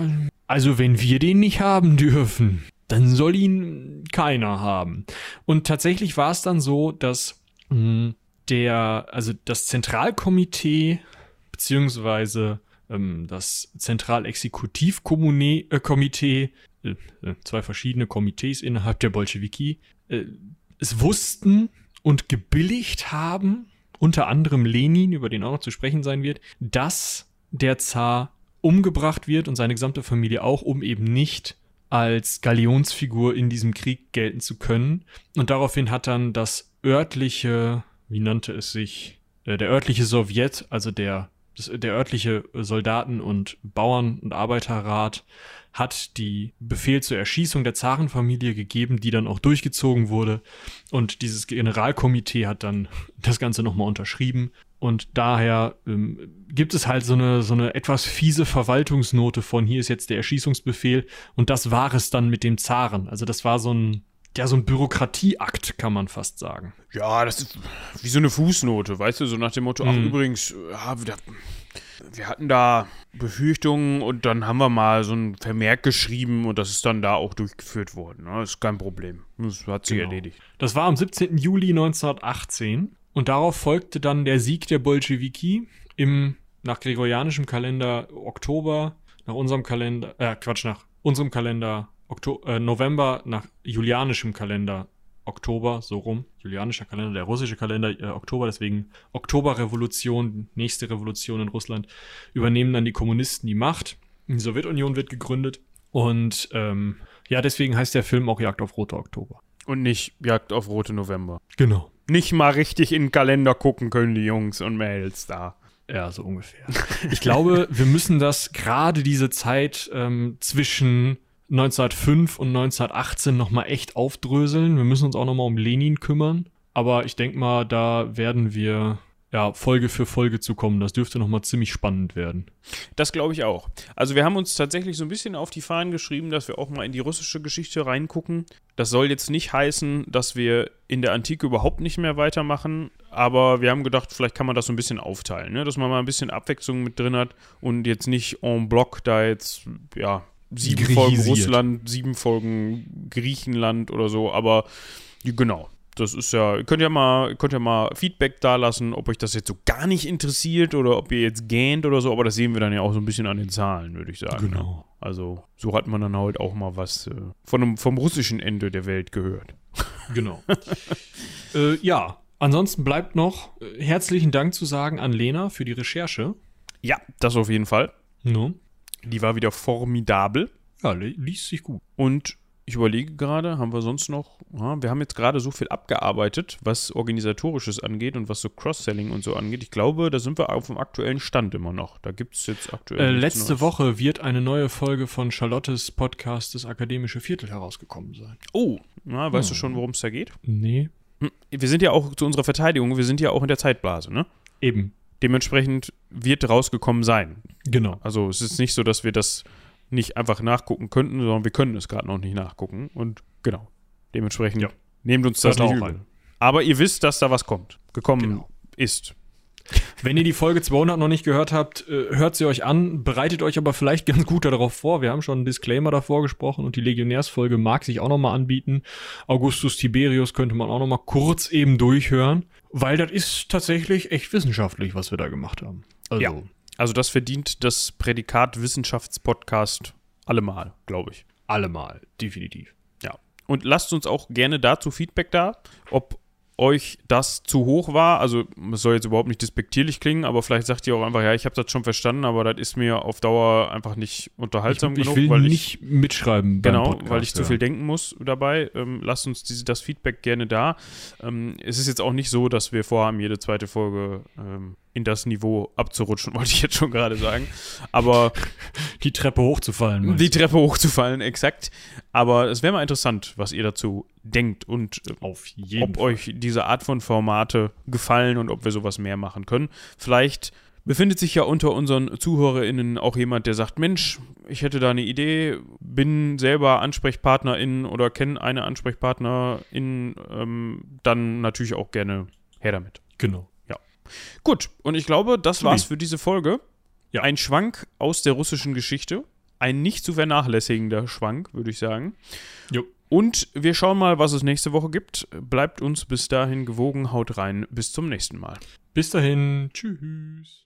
also wenn wir den nicht haben dürfen, dann soll ihn keiner haben. Und tatsächlich war es dann so, dass mh, hm, der, also das Zentralkomitee beziehungsweise ähm, das Zentralexekutivkomitee, äh, äh, zwei verschiedene Komitees innerhalb der Bolschewiki, äh, es wussten und gebilligt haben, unter anderem Lenin, über den auch noch zu sprechen sein wird, dass der Zar umgebracht wird und seine gesamte Familie auch, um eben nicht als Galionsfigur in diesem Krieg gelten zu können. Und daraufhin hat dann das örtliche, wie nannte es sich, äh, der örtliche Sowjet, also der, der örtliche Soldaten- und Bauern- und Arbeiterrat, hat die Befehl zur Erschießung der Zarenfamilie gegeben, die dann auch durchgezogen wurde. Und dieses Generalkomitee hat dann das Ganze nochmal unterschrieben. Und daher ähm, gibt es halt so eine, so eine etwas fiese Verwaltungsnote von hier ist jetzt der Erschießungsbefehl und das war es dann mit dem Zaren. Also das war so ein, ja, so ein Bürokratieakt, kann man fast sagen. Ja, das ist wie so eine Fußnote, weißt du, so nach dem Motto, mhm. ach übrigens, ja, wir, hatten da Befürchtungen und dann haben wir mal so ein Vermerk geschrieben und das ist dann da auch durchgeführt worden. Das ne? ist kein Problem. Das hat sich genau. erledigt. Das war am 17. Juli 1918 und darauf folgte dann der Sieg der Bolschewiki im nach gregorianischem Kalender Oktober, nach unserem Kalender, äh, Quatsch, nach unserem Kalender Okto äh, November, nach julianischem Kalender Oktober, so rum, julianischer Kalender, der russische Kalender äh, Oktober, deswegen Oktoberrevolution, nächste Revolution in Russland, übernehmen dann die Kommunisten die Macht. Die Sowjetunion wird gegründet Und ähm, ja, deswegen heißt der Film auch Jagd auf Rote Oktober. Und nicht Jagd auf Rote November. Genau. Nicht mal richtig in den Kalender gucken können die Jungs und Mädels da. Ja, so ungefähr. Ich glaube, wir müssen das gerade diese Zeit ähm, zwischen 1905 und 1918 nochmal echt aufdröseln. Wir müssen uns auch nochmal um Lenin kümmern. Aber ich denke mal, da werden wir ja, Folge für Folge zu kommen. Das dürfte nochmal ziemlich spannend werden. Das glaube ich auch. Also wir haben uns tatsächlich so ein bisschen auf die Fahnen geschrieben, dass wir auch mal in die russische Geschichte reingucken. Das soll jetzt nicht heißen, dass wir in der Antike überhaupt nicht mehr weitermachen, aber wir haben gedacht, vielleicht kann man das so ein bisschen aufteilen, ne? dass man mal ein bisschen Abwechslung mit drin hat und jetzt nicht en bloc da jetzt, ja, sieben Folgen Russland, sieben Folgen Griechenland oder so, aber genau, das ist ja, könnt ihr mal, könnt ihr mal Feedback da lassen, ob euch das jetzt so gar nicht interessiert oder ob ihr jetzt gähnt oder so, aber das sehen wir dann ja auch so ein bisschen an den Zahlen, würde ich sagen. Genau. Also, so hat man dann halt auch mal was äh, von einem, vom russischen Ende der Welt gehört. Genau. äh, ja, ansonsten bleibt noch äh, herzlichen Dank zu sagen an Lena für die Recherche. Ja, das auf jeden Fall. No. Die war wieder formidabel. Ja, li liest sich gut. Und ich überlege gerade, haben wir sonst noch, ja, wir haben jetzt gerade so viel abgearbeitet, was organisatorisches angeht und was so Cross-Selling und so angeht. Ich glaube, da sind wir auf dem aktuellen Stand immer noch. Da gibt es jetzt aktuell. Äh, letzte Neues. Woche wird eine neue Folge von Charlottes Podcast Das Akademische Viertel herausgekommen sein. Oh, na, weißt oh. du schon, worum es da geht? Nee. Hm, wir sind ja auch zu unserer Verteidigung, wir sind ja auch in der Zeitblase, ne? Eben. Dementsprechend wird rausgekommen sein. Genau. Also es ist nicht so, dass wir das nicht einfach nachgucken könnten, sondern wir können es gerade noch nicht nachgucken. Und genau, dementsprechend ja. nehmt uns das, das nicht übel. Aber ihr wisst, dass da was kommt, gekommen genau. ist. Wenn ihr die Folge 200 noch nicht gehört habt, äh, hört sie euch an, bereitet euch aber vielleicht ganz gut darauf vor. Wir haben schon einen Disclaimer davor gesprochen und die Legionärsfolge mag sich auch nochmal anbieten. Augustus Tiberius könnte man auch nochmal kurz eben durchhören, weil das ist tatsächlich echt wissenschaftlich, was wir da gemacht haben. Also, ja. Also das verdient das Prädikat Wissenschaftspodcast allemal, glaube ich. Allemal, definitiv. Ja. Und lasst uns auch gerne dazu Feedback da, ob euch das zu hoch war. Also, es soll jetzt überhaupt nicht despektierlich klingen, aber vielleicht sagt ihr auch einfach, ja, ich habe das schon verstanden, aber das ist mir auf Dauer einfach nicht unterhaltsam ich, genug. Ich will weil nicht ich, mitschreiben. Genau, Podcast, weil ich ja. zu viel denken muss dabei. Ähm, lasst uns diese, das Feedback gerne da. Ähm, es ist jetzt auch nicht so, dass wir vorhaben, jede zweite Folge ähm, in das Niveau abzurutschen, wollte ich jetzt schon gerade sagen. Aber die Treppe hochzufallen. Die Treppe hochzufallen, exakt. Aber es wäre mal interessant, was ihr dazu denkt und äh, Auf jeden ob Fall. euch diese Art von Formate gefallen und ob wir sowas mehr machen können. Vielleicht befindet sich ja unter unseren ZuhörerInnen auch jemand, der sagt, Mensch, ich hätte da eine Idee, bin selber Ansprechpartnerin oder kenne eine Ansprechpartnerin, ähm, dann natürlich auch gerne her damit. Genau. Gut, und ich glaube, das war's für diese Folge. Ja. Ein Schwank aus der russischen Geschichte. Ein nicht zu vernachlässigender Schwank, würde ich sagen. Jo. Und wir schauen mal, was es nächste Woche gibt. Bleibt uns bis dahin gewogen, haut rein. Bis zum nächsten Mal. Bis dahin. Tschüss.